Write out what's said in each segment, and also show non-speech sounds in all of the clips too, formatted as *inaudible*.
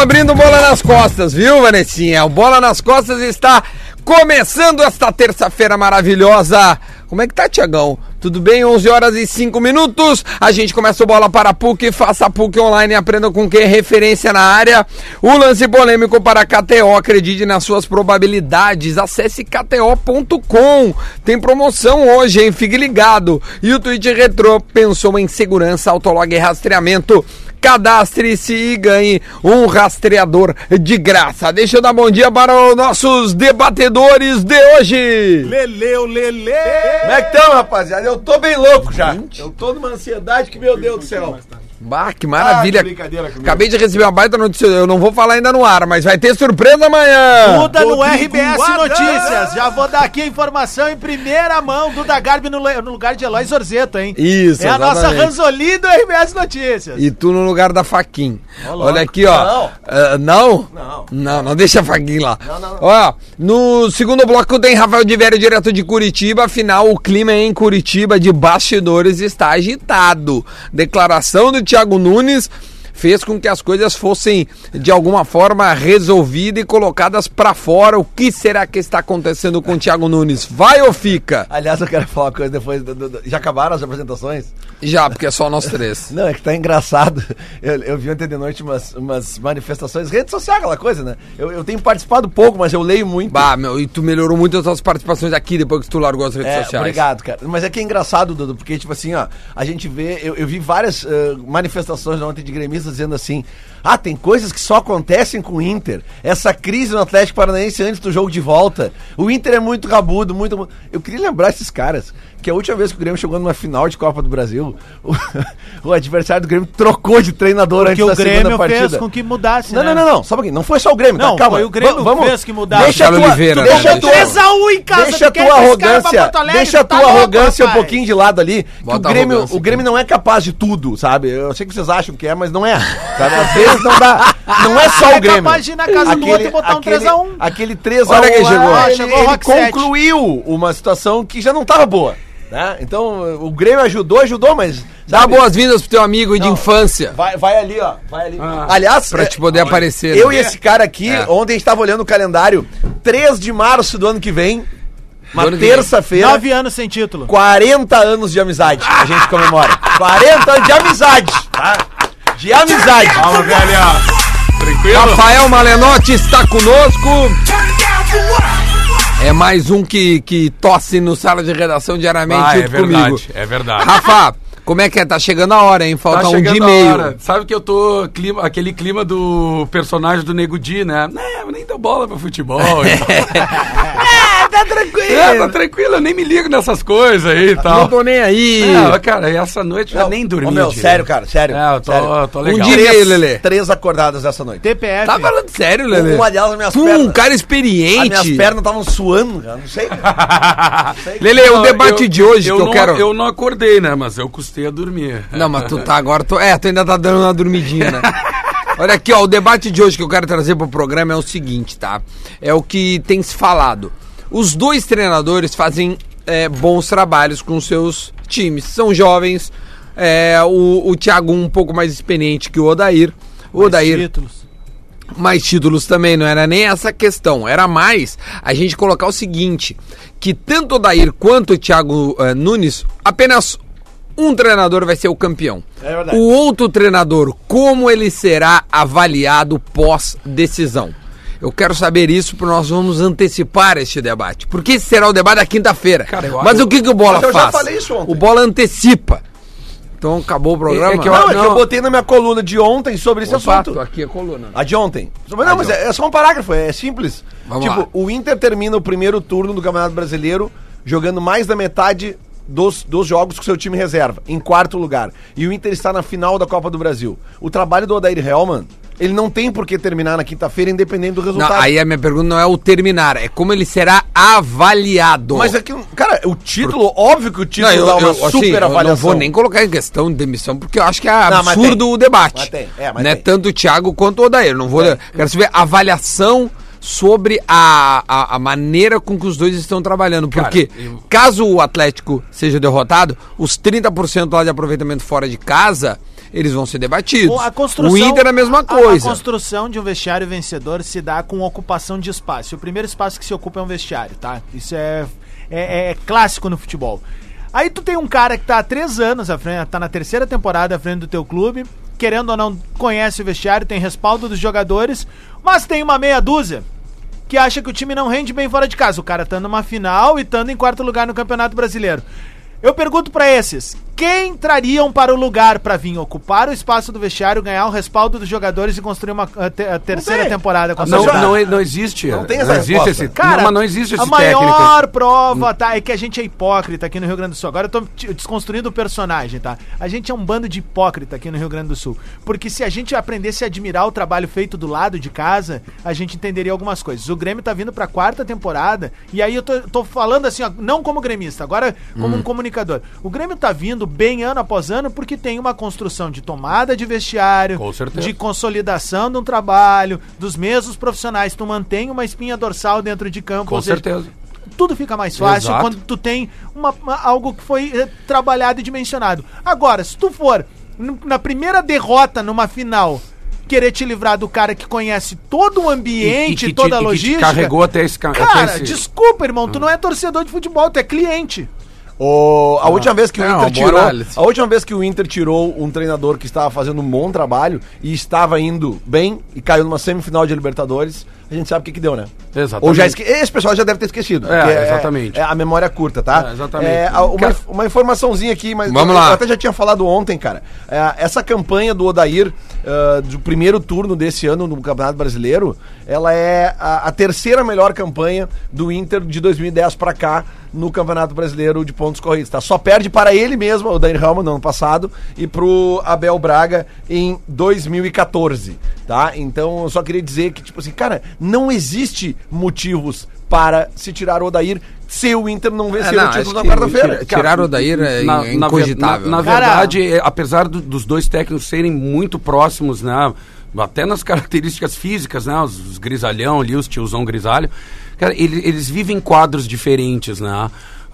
Abrindo bola nas costas, viu, Vanessinha? O Bola nas Costas está começando esta terça-feira maravilhosa. Como é que tá, Tiagão? Tudo bem? 11 horas e 5 minutos. A gente começa o bola para a PUC. Faça a PUC online e aprenda com quem é referência na área. O lance polêmico para a KTO. Acredite nas suas probabilidades. Acesse kto.com. Tem promoção hoje, hein? Fique ligado. E o Twitch Retro pensou em segurança, autolog e rastreamento. Cadastre-se e ganhe um rastreador de graça. Deixa eu dar bom dia para os nossos debatedores de hoje. Leleu, Lele! Como é que estão, rapaziada? Eu tô bem louco já. Eu tô numa ansiedade que, meu Deus do céu. Bah, que maravilha. Ah, que brincadeira comigo. Acabei de receber uma baita notícia. Eu não vou falar ainda no ar, mas vai ter surpresa amanhã. Duda no RBS. Notícias. Já vou dar aqui a informação em primeira mão. Duda Garbi no, no lugar de Eloy Zorzeto, hein? Isso, É a nossa exatamente. Ranzoli do RBS Notícias. E tu no lugar da Faquin. Olha aqui, ó. Não. Ah, não? Não. Não, não deixa a Faquin lá. Não, não, não. Ó, no segundo bloco tem Rafael de Vério direto de Curitiba. Afinal, o clima em Curitiba de bastidores está agitado. Declaração do Thiago Nunes fez com que as coisas fossem de alguma forma resolvidas e colocadas pra fora. O que será que está acontecendo com o Thiago Nunes? Vai ou fica? Aliás, eu quero falar uma coisa depois. do- do- do- Já acabaram as apresentações? Já, porque é só nós três. *laughs* Não, é que tá engraçado. Eu, eu vi ontem de noite umas, umas manifestações, rede social, aquela coisa, né? Eu, eu tenho participado pouco, mas eu leio muito. Bah, meu, e tu melhorou muito as tuas participações aqui depois que tu largou as redes É, sociais. obrigado, cara. Mas é que é engraçado, Dudu, porque, tipo assim, ó, a gente vê, eu, eu vi várias eh, manifestações ontem de gremistas dizendo assim: ah, tem coisas que só acontecem com o Inter. Essa crise no Atlético Paranaense antes do jogo de volta. O Inter é muito rabudo, muito. Eu queria lembrar esses caras que a última vez que o Grêmio chegou numa final de Copa do Brasil, o, *laughs* o adversário do Grêmio trocou de treinador Porque antes o da segunda Grêmio partida. fez com que mudasse, Não, né? não, não, não, só um. Não foi só o Grêmio, Não, tá? Calma. foi o Grêmio Va- vamos, que fez que mudasse. Deixa a tua, Oliveira, deixa né? a tua, 3x1 em casa, Deixa a tu tua arrogância, Alegre? deixa a Tu tá tua louco, arrogância um rapaz. pouquinho de lado ali, que o Grêmio, o Grêmio não é capaz de tudo, sabe? Eu sei que vocês acham que é, mas não é. *laughs* Sabe? Às vezes não dá. Não é só É o Grêmio. capaz de ir na casa do outro e botar um 3 a 1. Aquele 3x1 Olha quem chegou. Ah, ele, chegou ele sete. concluiu uma situação que já não estava boa. Né? Então, o Grêmio ajudou, ajudou, mas. Dá boas-vindas pro teu amigo de Não. infância. Vai, vai ali, ó. Vai ali. Aliás, Pra é, te poder aparecer. eu né? e esse cara aqui, É. ontem a gente tava olhando o calendário, 3 de março do ano que vem, uma terça-feira, 9 anos sem título. 40 anos de amizade a gente comemora. 40 anos de amizade, tá? De amizade. Fala, velha. Tranquilo? Rafael Malenotti está conosco. É mais um que, que tosse no sala de redação diariamente Ah, é junto verdade, comigo. é verdade. Rafa, como é que é? Tá chegando a hora, hein? Falta Tá um dia e meio. hora. Sabe que eu tô clima, aquele clima do personagem do Nego Di, né? Não, nem dou bola pro futebol. *laughs* é, tá tranquilo. é, tá tranquilo, eu nem me ligo nessas coisas aí e tal. Não tô nem aí. Não, cara, essa noite eu já nem dormi. Ô, meu, direito. sério, cara, sério. É, eu tô, sério. eu tô Um legal. dia e meio, Lelê. Três acordadas essa noite. TPF. Tá falando sério, Lelê? Uma delas, minhas Tu, um pernas. cara As experiente. minhas pernas estavam suando, cara, *laughs* não sei. Lelê, o Não, debate eu- de hoje eu que eu não, quero... Eu não acordei, né? Mas eu custei a dormir. Não, mas tu tá *laughs* agora. Tu... É, tu ainda tá dando uma dormidinha, né? *laughs* Olha aqui, ó, o debate de hoje que eu quero trazer pro programa é o seguinte, tá? É o que tem se falado. Os dois treinadores fazem é, bons trabalhos com seus times. São jovens. É, o, o Thiago um pouco mais experiente que o Odair. O Odair Títulos. mais títulos também, não era nem essa questão. Era mais a gente colocar o seguinte: que tanto o Dair quanto o Thiago eh, Nunes, apenas um treinador vai ser o campeão. É. O outro treinador, como ele será avaliado pós-decisão? Eu quero saber isso, porque nós vamos antecipar este debate. Porque esse será o debate da quinta-feira. Cara, eu- Mas o que, que o Bola Mas eu já faz? falei isso ontem. O Bola antecipa. Então acabou o programa. É que eu- Não, é que não. eu botei na minha coluna de ontem sobre esse Opa, assunto. aqui a coluna. A de ontem. Mas A não, mas é, é só um parágrafo, é simples. Vamos tipo, lá. o Inter termina o primeiro turno do Campeonato Brasileiro jogando mais da metade dos, dos jogos com seu time reserva, em quarto lugar. E o Inter está na final da Copa do Brasil. O trabalho do Odair Hellman, ele não tem por que terminar na quinta-feira, independente do Não, resultado. aí a minha pergunta não é o terminar, é como ele será avaliado. Mas é que, cara, o título, óbvio que o não, título eu, dá uma eu, assim, super eu não avaliação. vou nem colocar em questão de demissão, porque eu acho que é Não, absurdo tem. o debate. Mas tem, é, mas né? tem. Tanto o Thiago quanto o Odair. Não vou. Quero saber a avaliação sobre a, a, a maneira com que os dois estão trabalhando. Cara, Porque eu- caso o Atlético seja derrotado, os 30% lá de aproveitamento fora de casa eles vão ser debatidos. O- A construção, o Inter é a mesma coisa. A, construção de um vestiário vencedor se dá com ocupação de espaço. O primeiro espaço que se ocupa é um vestiário, tá? Isso é, é, é clássico no futebol. Aí tu tem um cara que tá há três anos à frente, tá na terceira temporada à frente do teu clube, querendo ou não, conhece o vestiário, tem respaldo dos jogadores, mas tem uma meia dúzia que acha que o time não rende bem fora de casa. O cara tá numa final e estando em quarto lugar no Campeonato Brasileiro. Eu pergunto pra esses, quem trariam para o lugar pra vir ocupar o espaço do vestiário, ganhar o respaldo dos jogadores e construir uma a te- a terceira tem. temporada com a Não, não, não existe. Não tem essa existe resposta. esse. Cara, não, mas não existe esse a maior técnico. prova, tá? É que a gente é hipócrita aqui no Rio Grande do Sul. Agora eu tô desconstruindo o personagem, tá? A gente é um bando de hipócrita aqui no Rio Grande do Sul. Porque se a gente aprendesse a admirar o trabalho feito do lado de casa, a gente entenderia algumas coisas. O Grêmio tá vindo pra quarta temporada, e aí eu tô, tô falando assim, ó, não como gremista, agora como Hum. um comunicador. O Grêmio tá vindo bem ano após ano porque tem uma construção de tomada de vestiário, certeza. de consolidação de um trabalho, dos mesmos profissionais. Tu mantém uma espinha dorsal dentro de campo. Com ou seja, certeza. tudo fica mais fácil Exato. quando tu tem uma, uma- algo que foi eh, trabalhado e dimensionado. Agora, se tu for na primeira derrota numa final querer te livrar do cara que conhece todo o ambiente, toda a e que te logística. carregou até esse ca- até Cara, esse- desculpa, irmão, tu não é torcedor de futebol, tu é cliente. O, a última vez que o É, Inter tirou, análise. a última vez que o Inter tirou um treinador que estava fazendo um bom trabalho e estava indo bem e caiu numa semifinal de Libertadores, a gente sabe o que que deu, né? Exatamente. Ou já esque... esse pessoal já deve ter esquecido. É, porque exatamente. É, a memória é curta, tá? É, exatamente. É, uma, Cara- uma informaçãozinha aqui, mas Vamos eu, lá. eu até já tinha falado ontem, cara. É, essa campanha do Odair ah, do primeiro turno desse ano no Campeonato Brasileiro, ela é a, a terceira melhor campanha do Inter de 2010 pra cá no Campeonato Brasileiro de pontos corridos, tá? Só perde para ele mesmo, o Daniel Helman no ano passado, e pro Abel Braga em 2014, tá? Então, eu só queria dizer que, tipo assim, cara, não existe motivos para se tirar o Odair se o Inter não vencer não, o título na quarta-feira. tira- Tirar o Odair é na, na incogitável. Na, na Cara- verdade, é, apesar do- dos dois técnicos serem muito próximos, né? Até nas características físicas, né? Os, os grisalhão ali, os tiozão grisalho. Cara, ele- eles vivem quadros diferentes, né?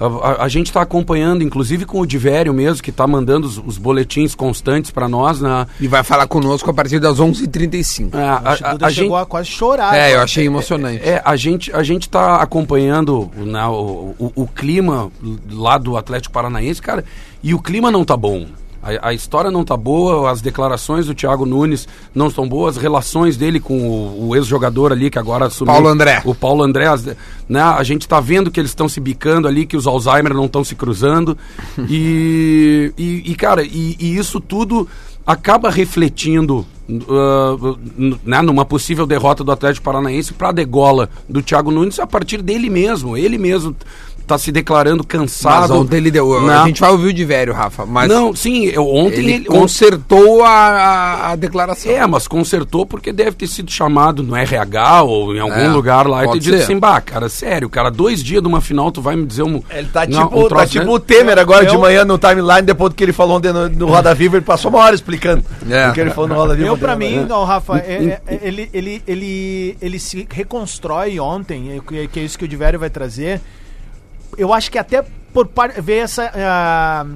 A, a- a gente está acompanhando, inclusive com o Divério mesmo, que está mandando os, os boletins constantes para nós, né? E vai falar conosco a partir das 11h35. É, a, Acho que o a- chegou gente, a quase chorar. É, eu achei emocionante. É, a gente a gente tá acompanhando né, o, o, o clima lá do Atlético Paranaense, cara, e o clima não tá bom. A, a história não tá boa, as declarações do Thiago Nunes não estão boas, as relações dele com o, o ex-jogador ali que agora assumiu. Paulo André. O Paulo André, as- né, a gente tá vendo que eles estão se bicando ali, que os Alzheimer não estão se cruzando. *laughs* e, e, e, cara, e, e isso tudo acaba refletindo uh, né, numa possível derrota do Atlético Paranaense para a degola do Thiago Nunes a partir dele mesmo. Ele mesmo está se declarando Mas cansado. ontem ele deu. A gente vai ouvir o de velho, Rafa. Mas Não, sim, eu, ontem ele, ele, consertou a, a, a declaração. É, mas consertou porque deve ter sido chamado no RH ou em algum É, lugar lá e ter dito assim, bah, cara, sério, cara, dois dias de uma final tu vai me dizer um... Ele tá não, tipo, um tá troço tipo desse? o Temer agora de manhã no timeline, depois do que ele falou ontem no, no Roda Viva, ele passou uma hora explicando É. o que ele falou no Roda Viva. Eu, pra ontem, mim, né? não, Rafa, é- é- ele, ele, ele, ele se reconstrói ontem, é que- que é isso que o Divério vai trazer. Eu acho que até por ver essa. ah,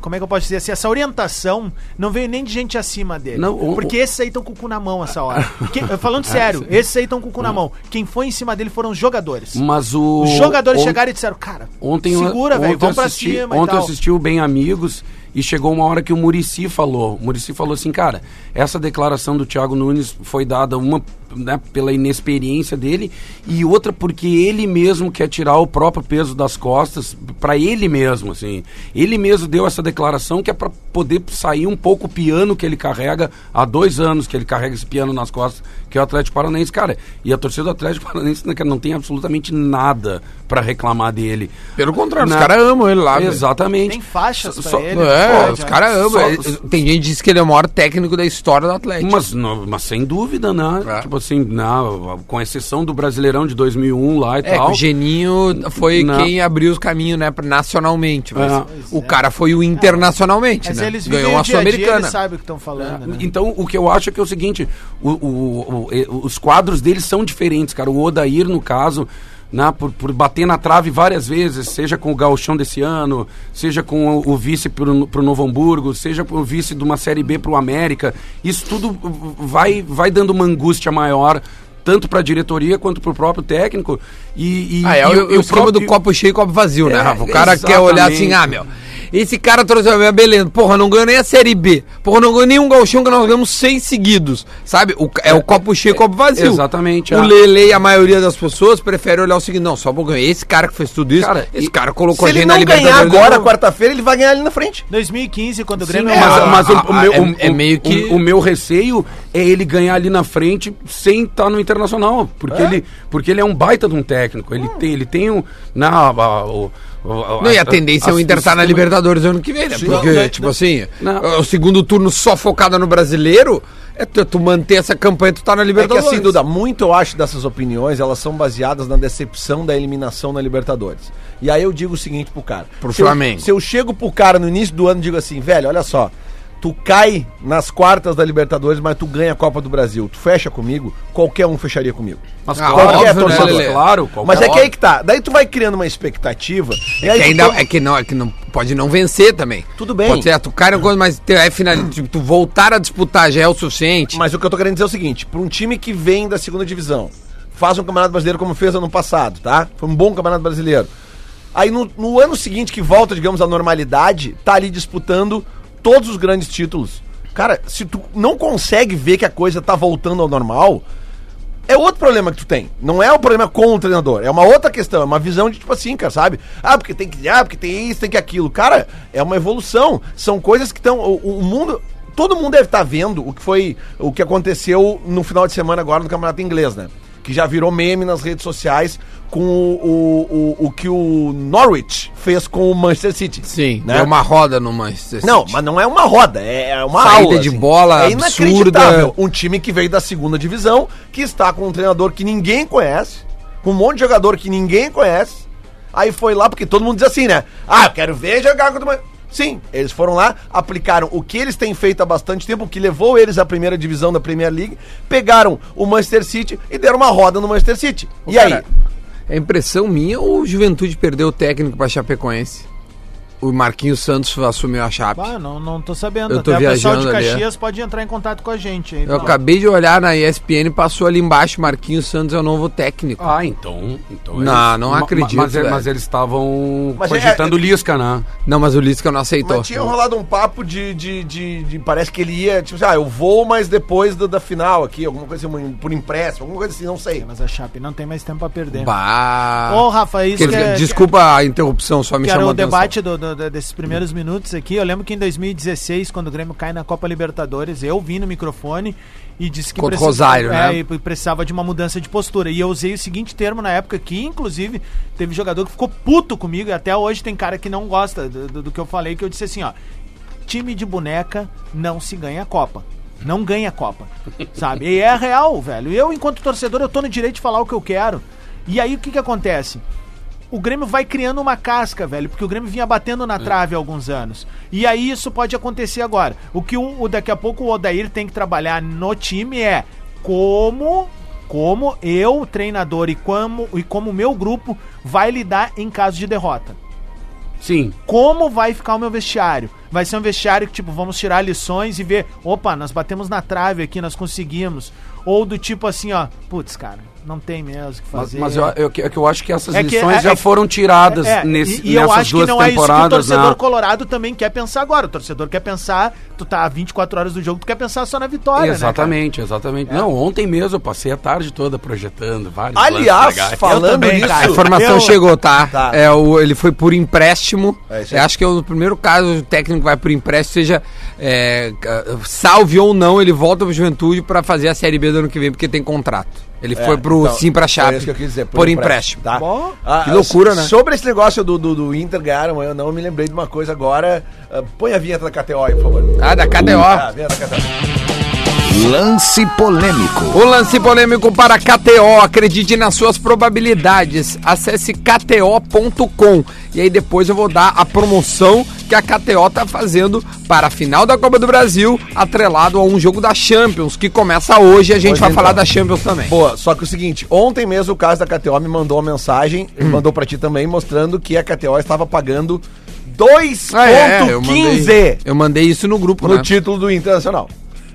como é que eu posso dizer assim? Essa orientação não veio nem de gente acima dele. Não, o- porque esses aí estão com o cu na mão essa hora. *laughs* Que- falando sério, esses aí estão com o cu na mão. Quem foi em cima dele foram os jogadores. Mas o... Os jogadores on- chegaram e disseram, cara, Ontem, segura, velho, vamos pra assisti- cima Ontem eu assisti o Bem Amigos e chegou uma hora que o Murici falou. O Murici falou assim, cara, essa declaração do Thiago Nunes foi dada uma né, pela inexperiência dele e outra porque ele mesmo quer tirar o próprio peso das costas para ele mesmo, assim. Ele mesmo deu essa declaração que é para poder sair um pouco o piano que ele carrega há dois anos que ele carrega esse piano nas costas, que é o Atlético Paranaense, cara. E a torcida do Atlético Paranaense né, cara, não tem absolutamente nada para reclamar dele. Pelo contrário, os Na- caras amam ele lá. Exatamente. Tem faixas pra Só- ele. É, Pô, os caras amam. só- Ele- Tem gente que diz que ele é o maior técnico da história do Atlético. Mas, não- mas sem dúvida, né? É. Tipo assim, não, com exceção do Brasileirão de 2001 lá e É, tal. o Geninho foi Não. quem abriu os caminhos, né, nacionalmente. Mas É. o cara foi o internacionalmente, Mas né? eles Ganhou a dia, eles Sul-Americana. sabem o que estão falando, né? Então, o que eu acho é que é o seguinte: o- o- o- os quadros deles são diferentes, cara. O Odair, no caso, né, por, por bater na trave várias vezes, seja com o gauchão desse ano, seja com o, o vice para o Novo Hamburgo, seja o vice de uma Série B para o América, isso tudo vai, vai dando uma angústia maior tanto para a diretoria quanto para o próprio técnico. E, e, Ah, é e o, o esquema do copo cheio e copo vazio, né, É, Rafa? O cara quer olhar assim, exatamente. ah, meu. Esse cara trouxe a minha beleza. Porra, não ganhou nem a Série B. Porra, não ganhou nem um galchão que nós ganhamos seis seguidos. Sabe? O, é o copo cheio e copo vazio. Exatamente, O é. Lele e a maioria das pessoas prefere olhar o seguinte: não, só vou ganhar. Esse cara que fez tudo isso, Cara, esse e- cara colocou Se a gente ele na não ganhar Libertadores. agora, Não. quarta-feira, ele vai ganhar ali na frente. 2015, quando o Sim, Grêmio... é, Mas, Ah, mas o, ah, o meu, é- o- é meio que- o, o meu receio é ele ganhar ali na frente sem estar no internacional. Porque, ele, porque ele é um baita de um técnico. Ele tem, ele tem um. Na, a- o- Não, e a tendência é o Inter estar na Libertadores ano que vem, né? Porque, tipo assim, o segundo turno só focado no brasileiro, é tu, tu manter essa campanha, tu tá na É que Libertadores. assim, Duda, muito eu acho dessas opiniões, elas são baseadas na decepção da eliminação na Libertadores. E aí eu digo o seguinte pro cara. Pro se eu- Flamengo. se eu chego pro cara no início do ano e digo assim, velho, olha só, tu cai nas quartas da Libertadores, mas tu ganha a Copa do Brasil. Tu fecha comigo, qualquer um fecharia comigo. Mas Ah, claro, óbvio, né, torcedor, Lelê? claro. qualquer Mas é que hora. aí que tá. Daí tu vai criando uma expectativa. aí que tu ainda, toma- é que não, é que não pode não vencer também. Tudo bem. Pode ser, tu cai coisa, mas te- é final, *clears throat* tipo, tu voltar a disputar já é o suficiente. Mas o que eu tô querendo dizer é o seguinte: para um time que vem da segunda divisão, faz um campeonato brasileiro como fez ano passado, tá? Foi um bom campeonato brasileiro. Aí no, no ano seguinte, que volta, digamos, à normalidade, tá ali disputando todos os grandes títulos. Cara, se tu não consegue ver que a coisa tá voltando ao normal, é outro problema que tu tem. Não é o problema com o treinador. É uma outra questão. É uma visão de tipo assim, cara, sabe? Ah, porque tem que. Ah, porque tem isso, tem que aquilo. Cara, é uma evolução. São coisas que estão. O, o mundo. Todo mundo deve estar vendo o que foi. O que aconteceu no final de semana agora no Campeonato Inglês, né? Que já virou meme nas redes sociais com o, o, o, o que o Norwich fez com o Manchester City. Sim, né? deu uma roda no Manchester Não, City. mas não é uma roda, é é uma Saída aula. de bola É inacreditável. Um time que veio da segunda divisão, que está com um treinador que ninguém conhece, com um monte de jogador que ninguém conhece. Aí foi lá, porque todo mundo diz assim, né? Ah, eu quero ver jogar contra o Sim, eles foram lá, aplicaram o que eles têm feito há bastante tempo, o que levou eles à primeira divisão da Premier League, pegaram o Manchester City e deram uma roda no Manchester City. E aí? É impressão minha ou o Juventude perdeu o técnico pra Chapecoense? O Marquinhos Santos assumiu a Chape. Ah, não, não tô sabendo. Eu tô Até o pessoal de viajando ali, é. Caxias pode entrar em contato com a gente. aí. Eu Não. acabei de olhar na ESPN, passou ali embaixo, Marquinhos Santos é o novo técnico. Ah, então. então Não, não ma- acredito, Mas, velho. mas eles estavam Mas é- cogitando Lisca, né? Não, mas o Lisca não aceitou. Mas tinha rolado um papo de, de, de, de- Parece que ele ia, tipo assim, ah, eu vou, mas depois da, da final aqui, alguma coisa assim, por empréstimo, alguma coisa assim, não sei. Mas a Chape não tem mais tempo pra perder. Bah. Ô, Rafa, isso que é- desculpa a interrupção, só me que era chamou o a atenção. debate do- do- desses primeiros minutos aqui. Eu lembro que em 2016, quando o Grêmio cai na Copa Libertadores, eu vim no microfone e disse que Contra precisava- Rosário, é, né? e precisava de uma mudança de postura. E eu usei o seguinte termo na época que, inclusive, teve jogador que ficou puto comigo e até hoje tem cara que não gosta do, do- do que eu falei, que eu disse assim, ó, time de boneca não se ganha a Copa. Não ganha a Copa, *laughs* sabe? E é real, velho. Eu, enquanto torcedor, eu tô no direito de falar o que eu quero. E aí, o que que acontece? O Grêmio vai criando uma casca, velho, porque o Grêmio vinha batendo na trave há alguns anos. E aí isso pode acontecer agora. O que o- daqui a pouco o Odair tem que trabalhar no time é como como eu, treinador, e como e como o meu grupo vai lidar em caso de derrota. Sim. Como vai ficar o meu vestiário? Vai ser um vestiário que, tipo, vamos tirar lições e ver, opa, nós batemos na trave aqui, nós conseguimos. Ou do tipo assim, ó, putz, cara, não tem mesmo o que Mas, fazer. mas eu, eu, que- é que eu acho que essas É que- lições é- já é- foram tiradas É, nesse, e, e eu nessas acho que duas não é isso que o temporadas, torcedor né? colorado também quer pensar agora. O torcedor quer pensar, tu tá 24 horas do jogo, tu quer pensar só na vitória, né, Exatamente, exatamente. Não, ontem mesmo eu passei a tarde toda projetando vários Aliás, falando também, nisso. A informação Eu- chegou, tá? Tá. É, o, ele foi por empréstimo. É. Eu acho que é o primeiro caso o técnico vai por empréstimo, seja é, salve ou não, ele volta pro Juventude pra fazer a Série B do ano que vem, porque tem contrato. Ele É, foi pro então, sim pra Chape. Foi isso que eu quis dizer. por empréstimo. Tá? Bom. Ah, Que loucura, né? Sobre esse negócio do, do, do Inter ganharam, eu não me lembrei de uma coisa agora. Ah, põe a vinheta da KTO aí, por favor. Ah, da KTO. Ah, a vinheta da KTO. Lance polêmico. O lance polêmico para KTO. Acredite nas suas probabilidades. Acesse kto.com. E aí depois eu vou dar a promoção que a KTO tá fazendo para a final da Copa do Brasil, atrelado a um jogo da Champions, que começa hoje. A gente Pois vai então. falar da Champions também. Boa, só que o seguinte, ontem mesmo o caso da KTO me mandou uma mensagem, Hum. mandou pra ti também, mostrando que a KTO estava pagando 2,15 Ah, é, eu mandei, eu mandei isso no grupo, no né? título do Internacional.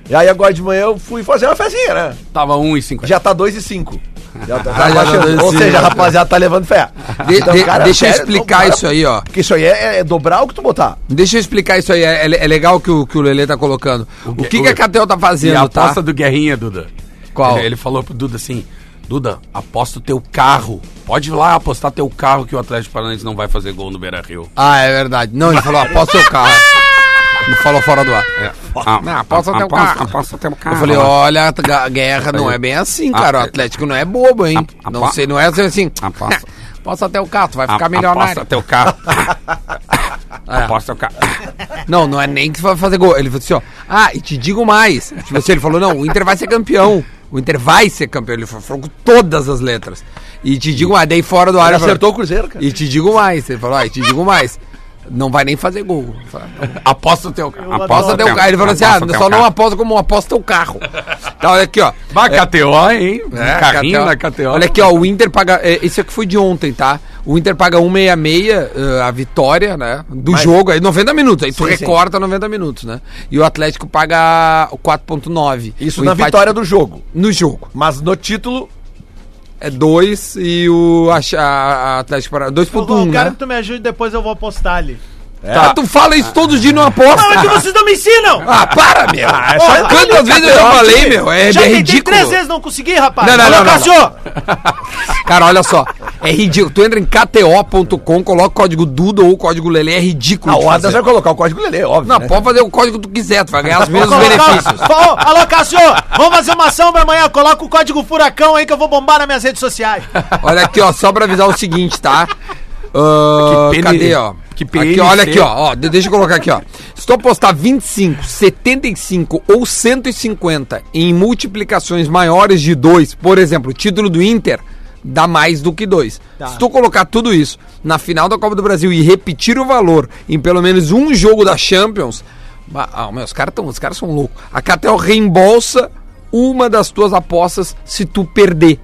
E aí agora de manhã eu fui fazer uma fezinha, né? Tava 1,50. Já tá 2,5. Já tá, Ah, já tá baixando. 2,5. Ou seja, a rapaziada tá levando fé. De- Então, de- cara, deixa eu explicar não, isso aí, ó. Porque isso aí é, é dobrar o que tu botar. Deixa eu explicar isso aí. É, é- é legal que o, que o Lelê tá colocando. O, que- que, que a KTO tá E fazendo, a tá? aposta do Guerrinha, Duda. Qual? Ele, ele falou pro Duda assim: Duda, aposta o teu carro. Pode ir lá apostar teu carro que o Atlético Paranaense não vai fazer gol no Beira Rio. Ah, é verdade. Não, ele falou, aposta o seu carro. *laughs* Falou fora do ar. Ah, Não, aposta teu carro. Aposta teu carro. Eu falei, olha, a guerra não é bem assim, cara. O Atlético não é bobo, hein? A- Não sei, não é assim. Aposta. Aposta *laughs* até o carro, tu vai A- ficar milionário. Aposta teu carro. *laughs* É. Aposta teu carro. *laughs* Não, não é nem que você vai fazer gol. Ele falou assim, ó. Ah, e te digo mais. Tipo assim, ele falou, não, o Inter vai ser campeão. O Inter vai ser campeão. Ele falou, falou com todas as letras. E te digo mais, daí fora do ar. Ele ele falou, acertou o Cruzeiro, cara. E te digo mais. Ele falou, ah, e te digo mais. Não vai nem fazer gol. *laughs* Aposta o teu carro. Aposta teu carro. Ele falou assim, ah, só não aposta como aposta o carro. *laughs* Então, olha aqui, ó. Vai, KTO, hein? É, carrinho KTO. na KTO. Olha aqui, ó, o Inter paga. é, Esse aqui foi de ontem, tá? O Inter paga 166 eh, a vitória, né? Do Mas- jogo, aí 90 minutos. Aí tu Sim, sim. recorta 90 minutos, né? E o Atlético paga o 4,9. Isso O na empate- vitória do jogo. No jogo. Mas no título, É 2 e o a, a, Atlético para Eu 2,1, quero né? que tu me ajude, depois eu vou postar ali. Tá, tu fala isso todos os dias e não aposta. Não, é que vocês não me ensinam! Ah, para, meu! é Ó, só- Quantas vezes eu já falei, meu? É, Já é ridículo. três vezes, não consegui, rapaz. Não, não, Alô, não, não, Cássio! *laughs* Cara, olha só. É ridículo. Tu entra em kto.com, coloca o código Duda ou o código Lele, é ridículo. a de Adams fazer. vai colocar o código Lelê, óbvio. Não, né? pode fazer o código que tu quiser, tu vai ganhar os *laughs* mesmos benefícios. Ô, alô, Cássio! Vamos fazer uma ação pra amanhã. Coloca o código Furacão aí que eu vou bombar nas minhas redes sociais. Olha aqui, ó, só pra avisar o seguinte, tá? Ah, Que PN cadê, ó? que aqui, PNC. olha aqui, ó, ó. de- Deixa eu colocar aqui, ó. Se tu apostar 25, 75 ou 150 em multiplicações maiores de 2, por exemplo, o título do Inter dá mais do que 2. Tá. Se tu colocar tudo isso na final da Copa do Brasil e repetir o valor em pelo menos um jogo da Champions, ah, meu, os caras caras são loucos. A Catel reembolsa uma das tuas apostas se tu perder.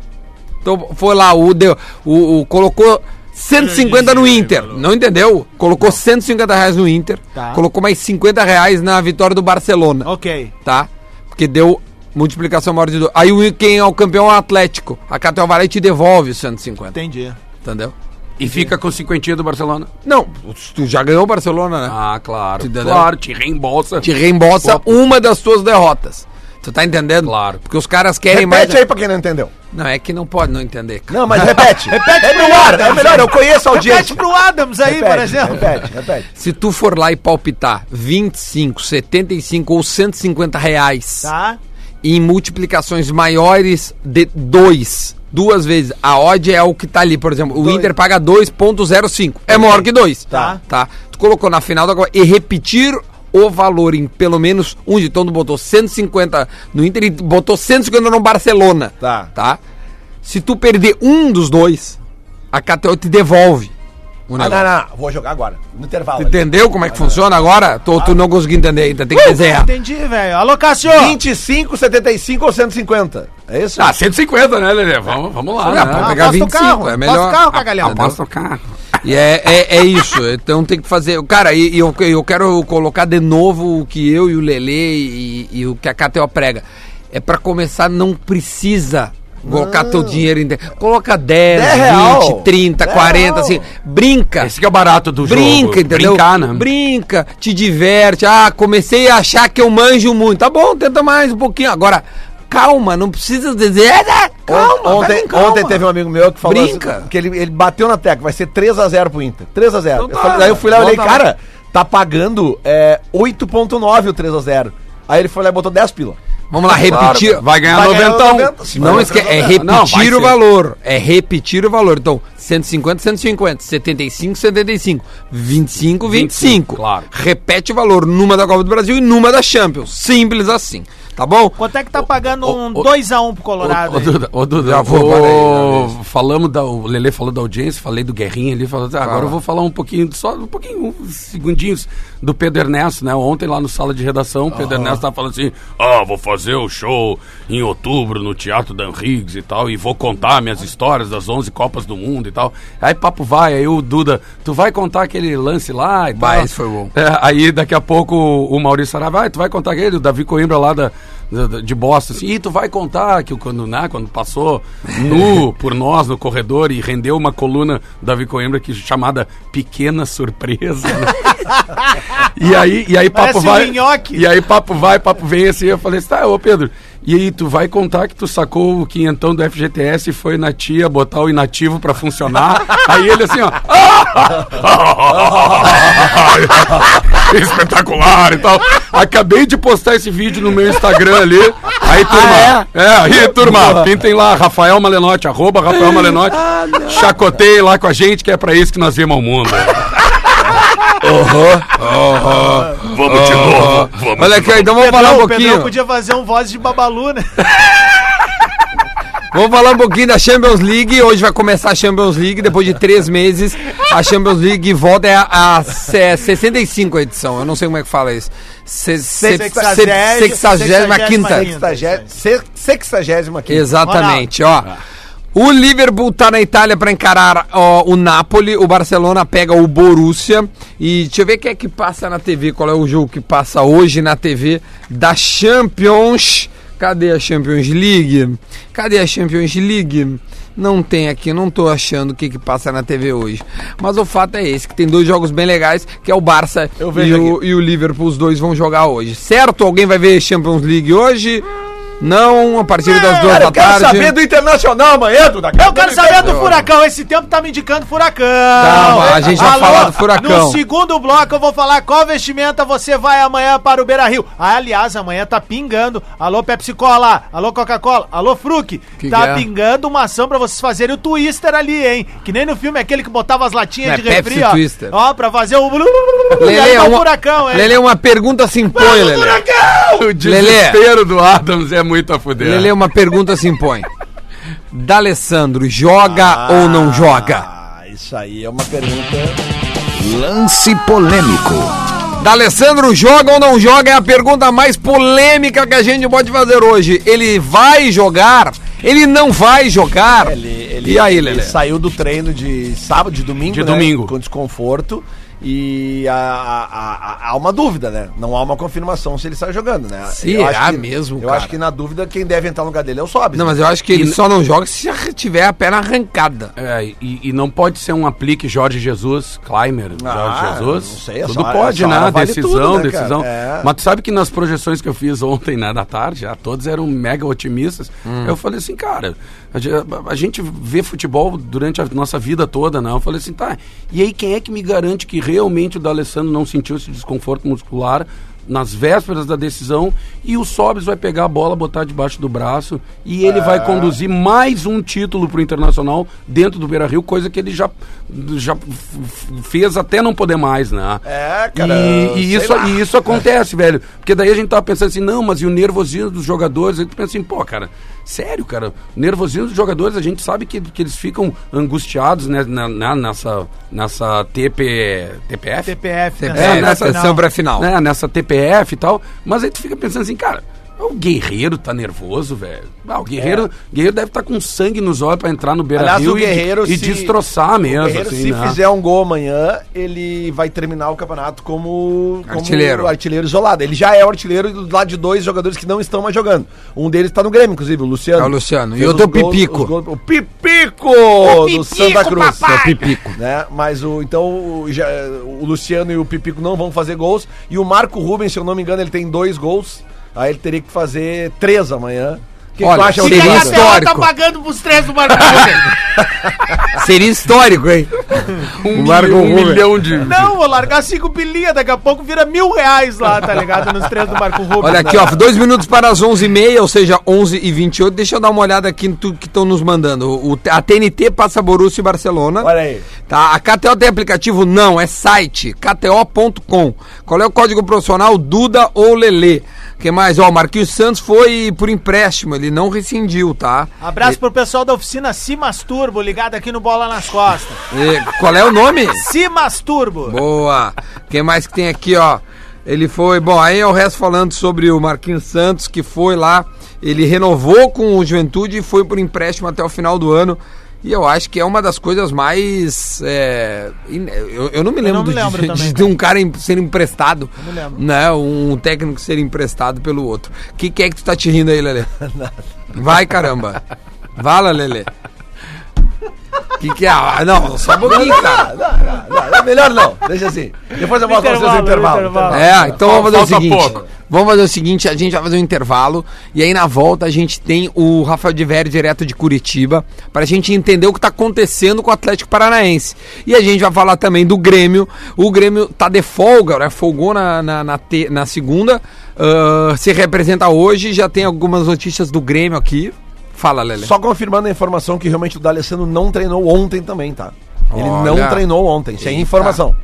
Então foi lá, o, deu, o, o- colocou 150 no Inter, não entendeu? Colocou 150 reais no Inter, Tá. colocou mais 50 reais na vitória do Barcelona, ok. tá? Porque deu multiplicação maior de dois. Aí o, quem é o campeão é o Atlético. A Catel e te devolve os 150, Entendi. entendeu? E fica com cinquentinha do Barcelona. Não, tu já ganhou o Barcelona, né? Ah, claro. Entendeu? Claro, te reembolsa. Te reembolsa uma das tuas derrotas. Tu tá entendendo? Claro. Porque os caras querem Repete mais. aí pra quem não entendeu. Não, é que não pode não entender. cara. Não, mas *laughs* repete. Repete é pro Adams. é melhor, eu conheço a audiência. Repete pro Adams aí, Repete, por exemplo. Repete, repete. Se tu for lá e palpitar 25, 75 ou 150 reais Tá? em multiplicações maiores de 2, duas vezes, a odd é o que tá ali, por exemplo, o Dois. Inter paga 2.05, é maior que 2. Tá. Tá. Tu colocou na final da Copa e repetir o valor em pelo menos um de então tu botou 150 no Inter e botou 150 no Barcelona. Tá. Tá? Se tu perder um dos dois, a KTO te devolve. O Ah, não, não, vou jogar agora, no intervalo. Tu entendeu como é que funciona agora? Tu, tu não conseguiu entender ainda, tem que desenhar. Entendi, velho. Alô, Cássio! 25, 75 ou 150? É isso? Ah, 150, né, Lelê? Vamos, vamos lá. Ah, né? pode pegar aposta o 25, carro, é aposta melhor. o carro, cagalhão. Aposta o carro. E é, é, é isso, então tem que fazer. Cara, e, e eu, eu quero colocar de novo o que eu e o Lelê e, e o que a KTO prega. É pra começar, não precisa colocar teu dinheiro em. Coloca 10, 10 20, real. 30, 10 40, real. assim. Brinca. Esse que é o barato do jogo. Brinca, entendeu? Brincar, né? Brinca, te diverte. Ah, comecei a achar que eu manjo muito. Tá bom, tenta mais um pouquinho. Agora, calma, não precisa dizer. "É, né?" Calma, ontem, calma. ontem teve um amigo meu que falou Brinca. assim, que ele, ele bateu na tecla, vai ser 3x0 pro Inter. 3x0. Então Eu tá, Daí eu fui lá e olhei, bota cara, tá pagando é, 8.9 o 3x0. Aí ele foi lá e botou 10 pila. Vamos lá, repetir. Claro, vai ganhar Vai ganhar 90. 90, se Não esquece, é repetir Não, o valor. É repetir o valor. Então, 150, 150, 75, 75, 25, 25. 25, claro. Repete o valor numa da Copa do Brasil e numa da Champions. Simples assim. Tá bom? Quanto é que tá pagando ô, um ô, 2x1 pro Colorado? Ô? Duda, ô, Duda, Já vou, já falamos da, o Lele falou da audiência, falei do Guerrinha ali, falou, ah, agora eu vou falar um pouquinho, só um pouquinho, uns segundinhos do Pedro Ernesto, né? Ontem lá no sala de redação, o Pedro Ernesto tava falando assim, ah, vou fazer o show em outubro no Teatro Dan Riggs e tal, e vou contar minhas histórias das 11 Copas do Mundo e tal. Aí papo vai, aí o Duda, tu vai contar aquele lance lá e Vai, tal. esse foi bom. É, aí daqui a pouco o Maurício Saraiva, vai, tu vai contar aquele, o Davi Coimbra lá da, de Boston, assim, e tu vai contar que o- quando, né, quando passou nu *laughs* por nós no corredor e rendeu uma coluna Davi Coimbra que chamada Pequena Surpresa. né? *laughs* e aí, e aí papo Parece vai. E aí papo vai, papo vem assim, eu falei assim, tá, ô Pedro, e aí tu vai contar que tu sacou o quinhentão do FGTS e foi na tia botar o inativo pra funcionar. *laughs* aí ele assim, ó. *laughs* espetacular e tal. Acabei de postar esse vídeo no meu Instagram ali. Aí, turma. é? aí, turma. Pintem lá, Rafael Malenotti, arroba Rafael Malenotti. Chacotei lá com a gente, que é pra isso que nós viemos ao mundo. Vamos de novo. Vamos Olha aqui, então vamos falar um Pedrão, o Pedrão pouquinho. podia fazer um voz de babalu, né? Vamos falar um pouquinho da Champions League. Hoje vai começar a Champions League. Depois de três meses, a Champions League volta é a, a se- 65 edição. Eu não sei como é que fala isso. Se, se, Sexagésima- 65 quinta. sexagésima. Sextagé- Sexagésima quinta. Exatamente, ó. O Liverpool tá na Itália para encarar ó, o Napoli, o Barcelona pega o Borussia e deixa eu ver quem é que passa na TV, qual é o jogo que passa hoje na TV da Champions. Cadê a Champions League? Cadê a Champions League? Não tem aqui, não tô achando o que que passa na TV hoje. Mas o fato é esse, que tem dois jogos bem legais, que é o Barça e o, e o Liverpool, os dois vão jogar hoje. Certo? Alguém vai ver Champions League hoje? Não, a partir das duas da eu quero tarde. saber do Internacional amanhã, Duda. Eu quero saber do Furacão. Esse tempo tá me indicando Furacão. Calma, a gente vai falar do Furacão. No segundo bloco eu vou falar qual vestimenta você vai amanhã para o Beira Rio. Ah, aliás, amanhã tá pingando. Alô Pepsi Cola, alô Coca-Cola, alô Fruc. Que Tá que é? pingando uma ação pra vocês fazerem o Twister ali, hein? Que nem no filme aquele que botava as latinhas É, de refri, Pepsi ó. Twister. Ó, pra fazer o. Lele, E aí tá o uma, Furacão, hein? Lele, uma pergunta se impõe, Lele. O desespero do Adams é muito a fuder. Lele, uma pergunta se impõe. D'Alessandro, joga ou não joga? Ah, isso aí é uma pergunta. Lance polêmico. D'Alessandro, joga ou não joga é a pergunta mais polêmica que a gente pode fazer hoje. Ele vai jogar? Ele não vai jogar? Ele, ele- e aí, ele Lele? saiu do treino de sábado, de domingo, De né, domingo. com desconforto. E há, há- há- há uma dúvida, né? Não há uma confirmação se ele está jogando, né? Será que- mesmo, Eu cara? acho que na dúvida, quem deve entrar no lugar dele é o Sobs. Não, mas eu acho que ele só não joga se já tiver a perna arrancada. É, e, e não pode ser um aplique Jorge Jesus, Clymer, Ah, Jorge Jesus. não sei, essa tudo hora- pode, essa né? vale decisão, tudo, né, decisão. É. Mas tu sabe que nas projeções que eu fiz ontem, né, da tarde, já todos eram mega otimistas. Hum. Eu falei assim, cara, a gente vê futebol durante a nossa vida toda, né? Eu falei assim, tá, e aí quem é que me garante que realmente o D'Alessandro não sentiu esse desconforto muscular nas vésperas da decisão e o Sobis vai pegar a bola, botar debaixo do braço e ele É. vai conduzir mais um título pro Internacional dentro do Beira-Rio, coisa que ele já, já fez até não poder mais, né? É, cara, E, e isso, lá. e isso acontece, velho. Porque daí a gente tava pensando assim, não, mas e o nervosismo dos jogadores? Aí tu pensa assim, pô, cara, sério, cara, o nervosismo dos jogadores, a gente sabe que, que eles ficam angustiados né, na, na- nessa, nessa TP, TPF? TPF, É, né? nessa Final. ação pré-final. né, nessa TPF e tal. Mas aí tu fica pensando assim, cara, o Guerreiro tá nervoso, velho. Ah, o Guerreiro, Guerreiro deve estar com sangue nos olhos pra entrar no Beira É. Aliás, Rio o Guerreiro, e, e se- destroçar mesmo. O Guerreiro, assim, se né? fizer um gol amanhã, ele vai terminar o campeonato como, como Artilheiro. artilheiro isolado. Ele já é o artilheiro do lado de dois jogadores que não estão mais jogando. Um deles está no Grêmio, inclusive, o Luciano. É o Luciano. E Fez outro os gols- Pipico. os gols- o Pipico do Santa Cruz. É o Pipico. *laughs* Né? Mas o então o, já- o Luciano e o Pipico não vão fazer gols. E o Marco Rubens, se eu não me engano, ele tem dois gols. Aí ele teria que fazer três amanhã. O que, que Olha, tu acha, seria Ricardo? KTO histórico. tá pagando pros três do Marco Rubens. *laughs* Seria histórico, hein? Um, O milhão, um milhão de... Não, vou largar cinco pilinhas, daqui a pouco vira mil reais lá, tá ligado? Nos três do Marco Rubens. Olha aqui, ó, dois minutos para as 11h30, ou seja, 11h28. Deixa eu dar uma olhada aqui no que estão nos mandando. O, a TNT passa Borussia e Barcelona. Olha aí. Tá, a KTO tem aplicativo? Não, é site, kto.com. Qual é o código profissional? Duda ou Lelê? Que mais? Ó, o Marquinhos Santos foi por empréstimo, ele não rescindiu, tá? Abraço pro pessoal da oficina Simas Turbo, ligado aqui no Bola nas Costas. E, qual é o nome? Simas Turbo. Boa! Quem mais que tem aqui, ó? Ele foi. Bom, aí é o resto falando sobre o Marquinhos Santos, que foi lá. Ele renovou com o Juventude e foi por empréstimo até o final do ano. E eu acho que é uma das coisas mais. é, eu, eu não me lembro, não me de- lembro de, também, de um cara ser emprestado. me lembro. Né? Um técnico ser emprestado pelo outro. O que, que é que tu tá te rindo aí, Lelê? *laughs* Vai, caramba. Vala, Lelê. O que, que é? Ah, não, só um pouquinho, cara. Não, não, não, melhor não. Deixa assim. Depois eu mostro pra vocês o Intervalo, intervalo. É, então vamos fazer o seguinte. pouco. Vamos fazer o seguinte, a gente vai fazer um intervalo e aí na volta a gente tem o Rafael de Vério direto de Curitiba pra gente entender o que tá acontecendo com o Atlético Paranaense. E a gente vai falar também do Grêmio. O Grêmio tá de folga, né? Folgou na, na, na, te- na segunda, ah, se representa hoje, já tem algumas notícias do Grêmio aqui. Fala, Lele. Só confirmando a informação que realmente o D'Alessandro não treinou ontem também, tá? Ele Olha. não treinou ontem, sem Eita. informação.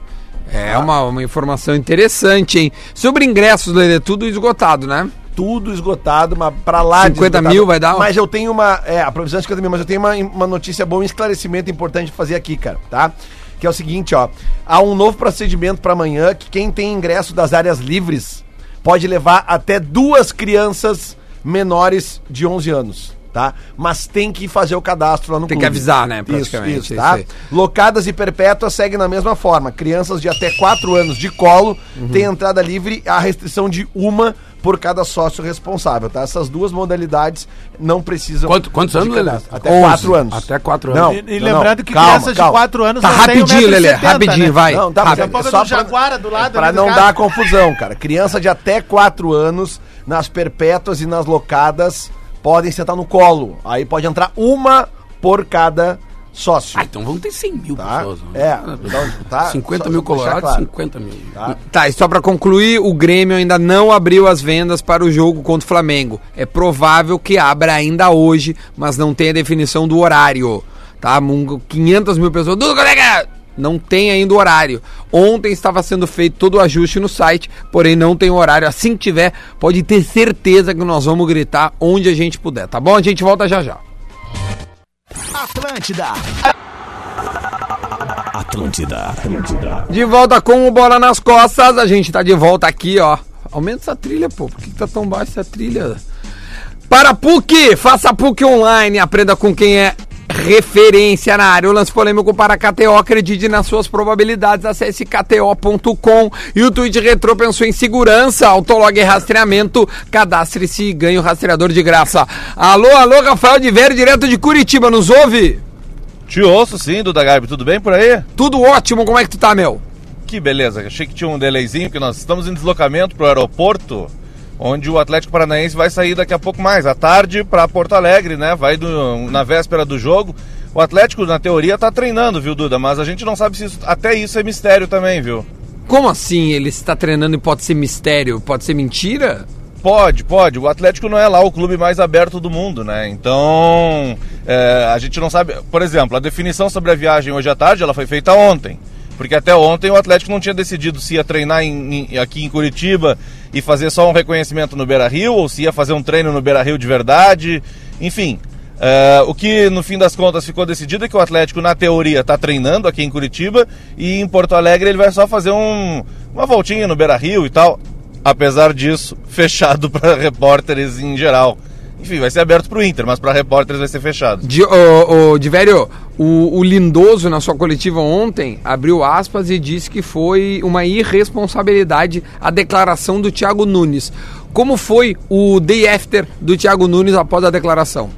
É uma, uma informação interessante, hein? Sobre ingressos, Lele, tudo esgotado, né? Tudo esgotado, mas pra lá 50 esgotado. mil vai dar? Mas eu tenho uma. É, a provisão é 50 mil, mas eu tenho uma, uma notícia boa, um esclarecimento importante de fazer aqui, cara, tá? Que é o seguinte, ó. Há um novo procedimento pra amanhã que quem tem ingresso das áreas livres pode levar até duas crianças menores de 11 anos. Tá? Mas tem que fazer o cadastro lá no Tem que clube. avisar, né, Isso, praticamente, isso, isso tá? aí. Locadas e perpétuas seguem na mesma forma. Crianças de até 4 anos de colo Uhum. têm entrada livre, a restrição de uma por cada sócio responsável, tá? Essas duas modalidades não precisam. Quanto- quantos anos, Lelê? Até 11. 4 anos. Até quatro Não, anos. E, e não, não. lembrando que Calma, crianças calma. de 4 anos Tá não rapidinho, 1,70 Lelê, né? rapidinho, vai. Não, tá, mas Rápido. é só é do Jaguara do lado pra ali do não dar confusão, cara. Criança de até 4 anos, nas perpétuas e nas locadas, podem sentar no colo. Aí pode entrar uma por cada sócio. Ah, então vão ter 100 mil Tá? pessoas. né? É, então, tá? 50 Só- mil colorados, claro. 50 mil. Tá? Tá, e só pra concluir, o Grêmio ainda não abriu as vendas para o jogo contra o Flamengo. É provável que abra ainda hoje, mas não tem a definição do horário. Tá? Um- 500 mil pessoas. Dudu, colega! Não tem ainda o horário. Ontem estava sendo feito todo o ajuste no site, porém não tem o horário. Assim que tiver, pode ter certeza que nós vamos gritar onde a gente puder, tá bom? A gente volta já já. Atlântida. Atlântida. De volta com o Bola nas Costas, a gente tá de volta aqui, ó. Aumenta essa trilha, pô. Por que, que tá tão baixa essa trilha? Para PUC, faça PUC online, aprenda com quem é referência na área. O lance polêmico para KTO, acredite nas suas probabilidades, acesse kto.com e o tweet retrô pensou em segurança, autolog e rastreamento, cadastre-se e ganhe o rastreador de graça. Alô, alô, Rafael de Vério, direto de Curitiba, nos ouve? Te ouço sim, Duda Garbi, tudo bem por aí? Tudo ótimo, como é que tu tá, meu? Que beleza, achei que tinha um delayzinho, porque nós estamos em deslocamento para o aeroporto, onde o Atlético Paranaense vai sair daqui a pouco mais, à tarde, para Porto Alegre, né? Vai do- na véspera do jogo. O Atlético, na teoria, tá treinando, viu, Duda? Mas a gente não sabe se isso, até isso é mistério também, viu? Como assim ele está treinando e pode ser mistério? Pode ser mentira? Pode, pode. O Atlético não é lá o clube mais aberto do mundo, né? Então, é, a gente não sabe. Por exemplo, a definição sobre a viagem hoje à tarde, ela foi feita ontem. Porque até ontem o Atlético não tinha decidido se ia treinar em- em- aqui em Curitiba e fazer só um reconhecimento no Beira Rio, ou se ia fazer um treino no Beira Rio de verdade. Enfim, é, o que no fim das contas ficou decidido é que o Atlético, na teoria, está treinando aqui em Curitiba e em Porto Alegre ele vai só fazer um- uma voltinha no Beira Rio e tal apesar disso, *laughs* fechado para repórteres em geral. Enfim, vai ser aberto para o Inter, mas para repórteres vai ser fechado. De, ô, ô, de velho, o, o Lindoso, na sua coletiva ontem, abriu aspas e disse que foi uma irresponsabilidade a declaração do Thiago Nunes. Como foi o day after do Thiago Nunes após a declaração?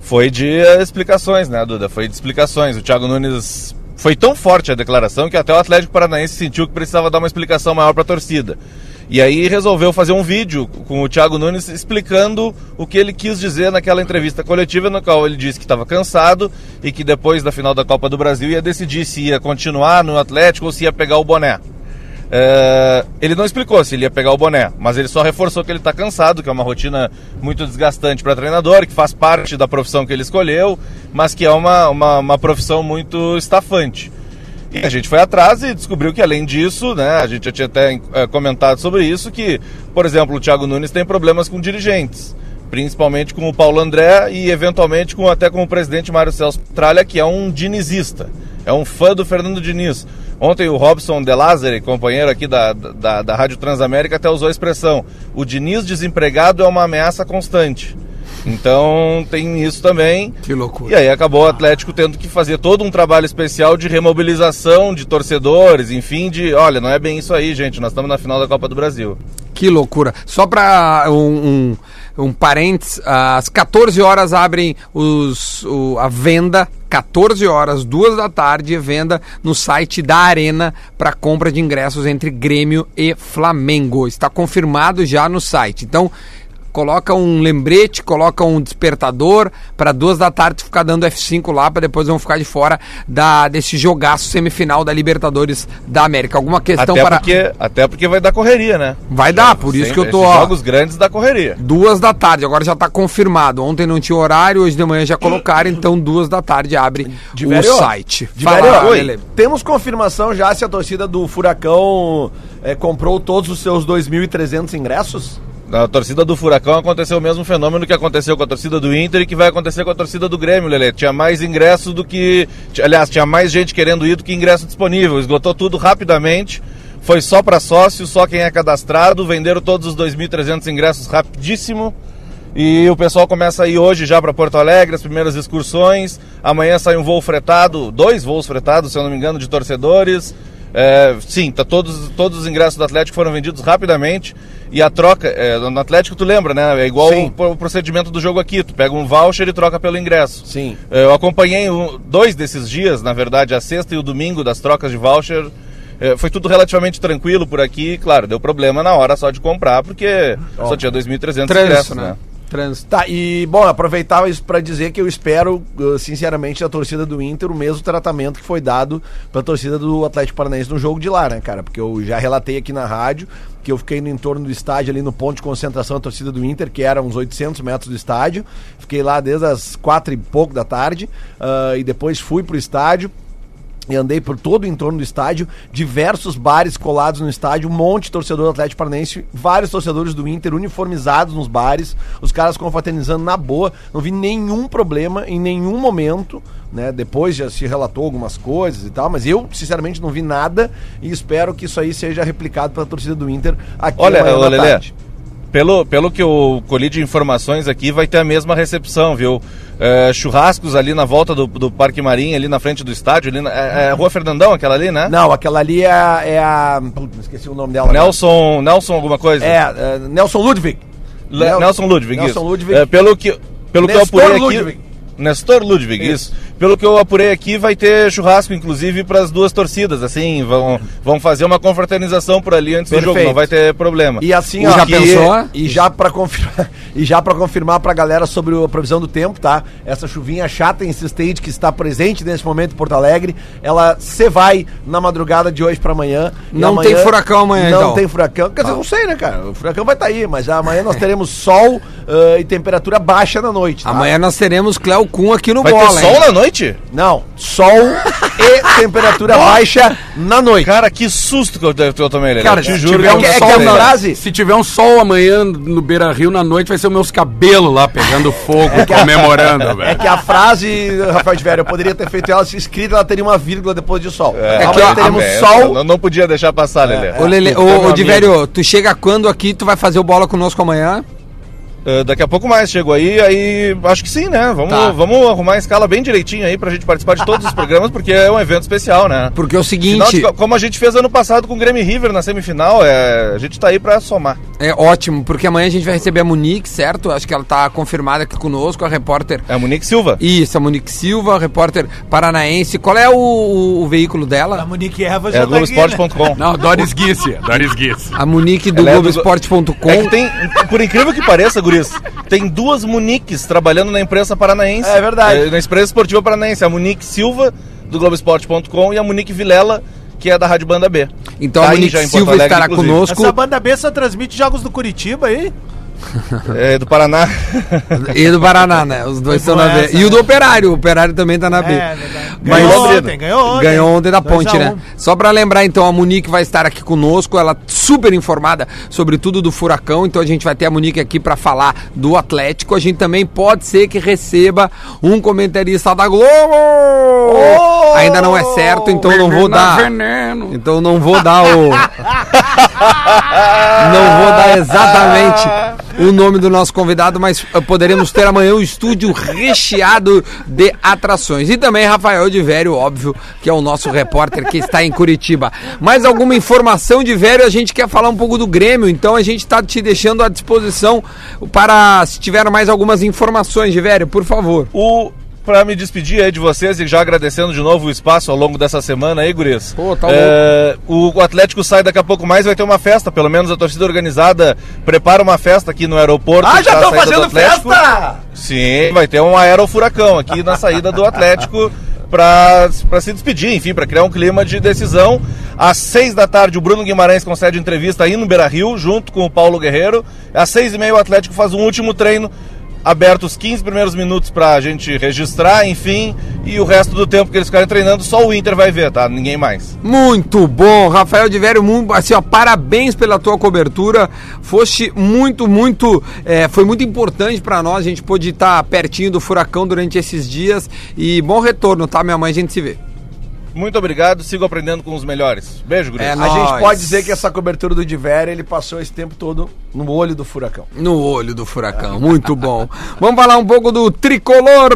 Foi de eh, explicações, né, Duda? Foi de explicações. O Thiago Nunes foi tão forte a declaração que até o Atlético Paranaense sentiu que precisava dar uma explicação maior para a torcida. E aí resolveu fazer um vídeo com o Thiago Nunes explicando o que ele quis dizer naquela entrevista coletiva, no qual ele disse que estava cansado e que depois da final da Copa do Brasil ia decidir se ia continuar no Atlético ou se ia pegar o boné. É, ele não explicou se ele ia pegar o boné, mas ele só reforçou que ele está cansado, que é uma rotina muito desgastante para treinador, que faz parte da profissão que ele escolheu, mas que é uma, uma, uma profissão muito estafante. E a gente foi atrás e descobriu que, além disso, né, a gente já tinha até eh, comentado sobre isso, que, por exemplo, o Thiago Nunes tem problemas com dirigentes. Principalmente com o Paulo André e, eventualmente, com até com o presidente Mário Celso Tralha, que é um dinizista. É um fã do Fernando Diniz. Ontem o Robson De Lázari, companheiro aqui da, da, da Rádio Transamérica, até usou a expressão: o Diniz desempregado é uma ameaça constante. Então tem isso também. Que loucura. E aí acabou o Atlético tendo que fazer todo um trabalho especial de remobilização de torcedores, enfim, de olha, não é bem isso aí, gente, nós estamos na final da Copa do Brasil. Que loucura. Só para um, um, um parênteses, às 14 horas abrem os, o- a venda, 14 horas, 2 da tarde, venda no site da Arena para compra de ingressos entre Grêmio e Flamengo. Está confirmado já no site. Então, coloca um lembrete, coloca um despertador para duas da tarde ficar dando F5 lá para depois vão ficar de fora da desse jogaço semifinal da Libertadores da América. Alguma questão Até para porque, até porque vai dar correria, né? Vai dar, por isso que eu tô, ó. jogos grandes da correria. Duas da tarde, agora já tá confirmado. Ontem não tinha horário, hoje de manhã já colocaram, então duas da tarde abre De o velho, site. De Fala, velho, Lele. temos confirmação já se a torcida do Furacão eh, comprou todos os seus 2.300 ingressos? Na torcida do Furacão aconteceu o mesmo fenômeno que aconteceu com a torcida do Inter e que vai acontecer com a torcida do Grêmio, Lele. Tinha mais ingressos do que. Aliás, tinha mais gente querendo ir do que ingresso disponível. Esgotou tudo rapidamente. Foi só para sócio, só quem é cadastrado. Venderam todos os 2.300 ingressos rapidíssimo. E o pessoal começa a ir hoje já para Porto Alegre, as primeiras excursões. Amanhã sai um voo fretado, dois voos fretados, se eu não me engano, de torcedores. É, sim, tá todos, todos os ingressos do Atlético foram vendidos rapidamente. E a troca, é, no Atlético tu lembra, né? É igual o, o procedimento do jogo aqui. Tu pega um voucher e troca pelo ingresso. Sim. É, Eu acompanhei um- dois desses dias, na verdade, a sexta e o domingo das trocas de voucher. É, foi tudo relativamente tranquilo por aqui. Claro, deu problema na hora só de comprar, porque só tinha 2.300 Trânsito, ingressos, né? né? Trânsito. Tá, e bom, aproveitava isso pra dizer que eu espero, uh, sinceramente, da torcida do Inter o mesmo tratamento que foi dado pra torcida do Atlético Paranaense no jogo de lá, né, cara? Porque eu já relatei aqui na rádio que eu fiquei no entorno do estádio, ali no ponto de concentração da torcida do Inter, que era uns 800 metros do estádio. Fiquei lá desde as quatro e pouco da tarde ah, e depois fui pro estádio e andei por todo o entorno do estádio, diversos bares colados no estádio, um monte de torcedor do Atlético Paranaense, vários torcedores do Inter uniformizados nos bares, os caras confraternizando na boa, não vi nenhum problema em nenhum momento, né? Depois já se relatou algumas coisas e tal, mas eu sinceramente não vi nada e espero que isso aí seja replicado pela torcida do Inter aqui Olha, da Lelê, tarde. Pelo, pelo que eu colhi de informações aqui, vai ter a mesma recepção, viu? É, churrascos ali na volta do, do Parque Marinho, ali na frente do estádio, ali na, é, é Rua Fernandão, aquela ali, né? Não, aquela ali é, a- é a. Putz, esqueci o nome dela. Nelson, Nelson alguma coisa? É, é, Nelson Ludwig. Le- Nel- Nelson Ludwig, Nelson isso. Ludwig. É, pelo que, pelo que eu apurei aqui... Ludwig. Nestor Ludwig, isso. Pelo que eu apurei aqui, vai ter churrasco, inclusive, para as duas torcidas, assim, vão, vão fazer uma confraternização por ali antes do jogo, Perfeito. não vai ter problema. E assim, Já que- pensou? E já para confirmar, *laughs* e já para confirmar pra galera sobre a previsão do tempo, tá? Essa chuvinha chata e insistente que está presente nesse momento em Porto Alegre, ela se vai na madrugada de hoje pra amanhã. Não tem furacão amanhã, Não então? tem furacão. Quer dizer, não sei, né, cara? O furacão vai estar aí, mas amanhã nós teremos *laughs* sol ah, e temperatura baixa na noite, tá? Amanhã nós teremos Cléo Kuhn aqui no Vai ter bola, sol hein? na noite? Não, sol e temperatura *laughs* baixa na noite. Cara, que susto que eu, que eu tomei, Lelê. Cara, te se juro tiver que um eu- é que sol a na- frase- Se tiver um sol amanhã no Beira Rio na noite, vai ser os meus cabelos lá pegando fogo, É que a- comemorando, É velho. que a frase, Rafael de Velho, eu poderia ter feito ela se escrita, ela teria uma vírgula depois de sol. É, que, Amanhã ó, teremos é, sol. Não, não podia deixar passar, Lelê. Ô, Lele, Tu é ô, meu ô, amigo. Diverio, tu chega quando aqui? Tu vai fazer o bola conosco amanhã? Uh, daqui a pouco mais, chego aí, aí acho que sim, né? Vamos, Tá. vamos arrumar a escala bem direitinho aí pra gente participar de todos os *laughs* programas, porque é um evento especial, né? Porque é o seguinte, de- como a gente fez ano passado com o Grêmio River na semifinal, é, a gente tá aí pra somar. é ótimo, porque amanhã a gente vai receber a Monique, certo? Acho que ela tá confirmada aqui conosco, a repórter. É a Monique Silva. Isso, a Monique Silva, repórter paranaense. Qual é o, o- o veículo A dela? Monique Eva É já tá aqui, né? Globoesporte.com. Não, Doris Guisse, *laughs* Doris Guisse. A Monique do é Globoesporte.com. É que tem, por incrível que pareça, Tem duas Moniques trabalhando na imprensa paranaense. É verdade. na imprensa esportiva paranaense. A Monique Silva, do Globoesporte.com, e a Monique Vilela, que é da Rádio Banda B. Então Tá a Monique Silva Alegre, estará inclusive. conosco. Essa banda B só transmite jogos do Curitiba aí? *laughs* É, do Paraná. E do Paraná, né? Os dois estão na B. essa, E o do né? Operário. O Operário também tá na B. É, verdade. Mas- Ganhou ontem, ganhou ontem. Ganhou ontem da ponte, né? um. Só pra lembrar, então, a Monique vai estar aqui conosco, ela super informada sobre tudo do Furacão, então a gente vai ter a Monique aqui pra falar do Atlético. A gente também pode ser que receba um comentarista da Globo! Ainda não é certo, então eu não vou Veneno, dar. veneno. Então não vou dar o. *laughs* não vou dar exatamente o nome do nosso convidado, mas eh, poderemos ter amanhã o estúdio recheado de atrações. E também Rafael de Vério, óbvio, que é o nosso repórter que está em Curitiba. Mais alguma informação de Vério? A gente quer falar um pouco do Grêmio, então a gente está te deixando à disposição para se tiver mais algumas informações de Vério, por favor. O para me despedir aí de vocês e já agradecendo de novo o espaço ao longo dessa semana aí, guris. Pô, tá É, o, Atlético sai daqui a pouco mais, vai ter uma festa, pelo menos a torcida organizada prepara uma festa aqui no aeroporto. Ah, já estão fazendo festa! Sim, vai ter um aerofuracão aqui na saída do Atlético para se despedir, enfim, para criar um clima de decisão. Às seis da tarde, o Bruno Guimarães concede entrevista aí no Beira Rio, junto com o Paulo Guerreiro. Às seis e meia, o Atlético faz um último treino. Aberto os 15 primeiros minutos pra gente registrar, enfim, e o resto do tempo que eles ficarem treinando, só o Inter vai ver, tá? Ninguém mais. Muito bom, Rafael de Vério, assim, ó, parabéns pela tua cobertura. Foste muito, muito, é, foi muito importante pra nós. A gente pôde estar pertinho do furacão durante esses dias e bom retorno, tá, minha mãe? A gente se vê. Muito obrigado, sigo aprendendo com os melhores. Beijo, Guri. É A nóis. gente pode dizer que essa cobertura do Diver, ele passou esse tempo todo no olho do furacão. No olho do furacão, *laughs* muito bom. Vamos falar um pouco do tricolor.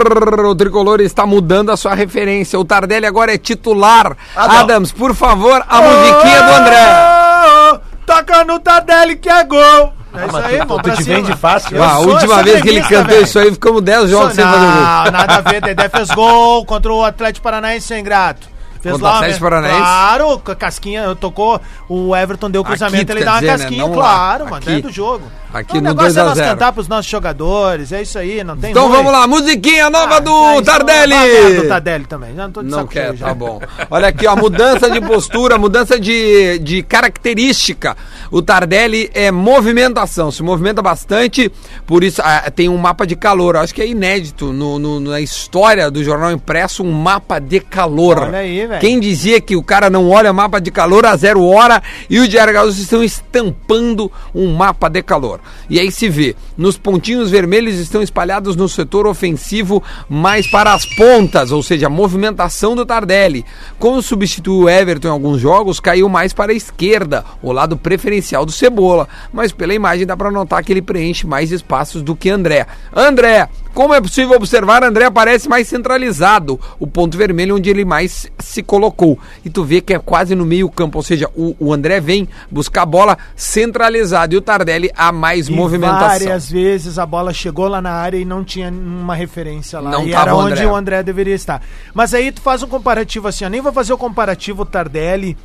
O tricolor está mudando a sua referência. O Tardelli agora é titular. Ah. Adams, por favor, a musiquinha do André. Toca no Tardelli que é gol. É isso mas aí, vamos tu pra te cima. vende fácil. Eu Ah, a sou última vez que ele cantou velho. isso aí, ficamos 10 jogos sem não, fazer gol. nada a ver. Dedé fez gol contra o Atlético Paranaense sem grato. Fez Contra o lá, Atlético né? Paranaense? Claro, casquinha, tocou, o Everton deu o Aqui, cruzamento, tu ele dá uma dizer, né? casquinha, lá, claro, mano, aqui. dentro do jogo. Aqui o no negócio 2 é nós 0. cantar pros nossos jogadores, é isso aí, não tem Então vamos lá, musiquinha nova Ah, do é Tardelli. lá, do Tardelli também, já não tô de Não quer, cheio já. tá bom. Olha aqui, ó, mudança de postura, mudança de, de característica. O Tardelli é movimentação, se movimenta bastante, por isso ah, tem um mapa de calor. Acho que é inédito no, no- na história do jornal impresso um mapa de calor. Olha aí, velho. Quem dizia que o cara não olha mapa de calor a zero hora e o Diário Gaúcho estão estampando um mapa de calor. E aí se vê, nos pontinhos vermelhos estão espalhados no setor ofensivo mais para as pontas, ou seja, a movimentação do Tardelli. Como substituiu o Everton em alguns jogos, caiu mais para a esquerda, o lado preferencial do Cebola. Mas pela imagem dá para notar que ele preenche mais espaços do que André. André, como é possível observar, André aparece mais centralizado, o ponto vermelho onde ele mais se colocou. E tu vê que é quase no meio campo, ou seja, o, o André vem buscar a bola centralizado e o Tardelli a mais E movimentação. várias vezes a bola chegou lá na área e não tinha uma referência lá. Não e era onde André. o André deveria estar. Mas aí tu faz um comparativo assim, ó, nem vou fazer o comparativo Tardelli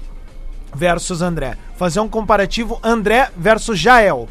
versus André. Fazer um comparativo André versus Jael.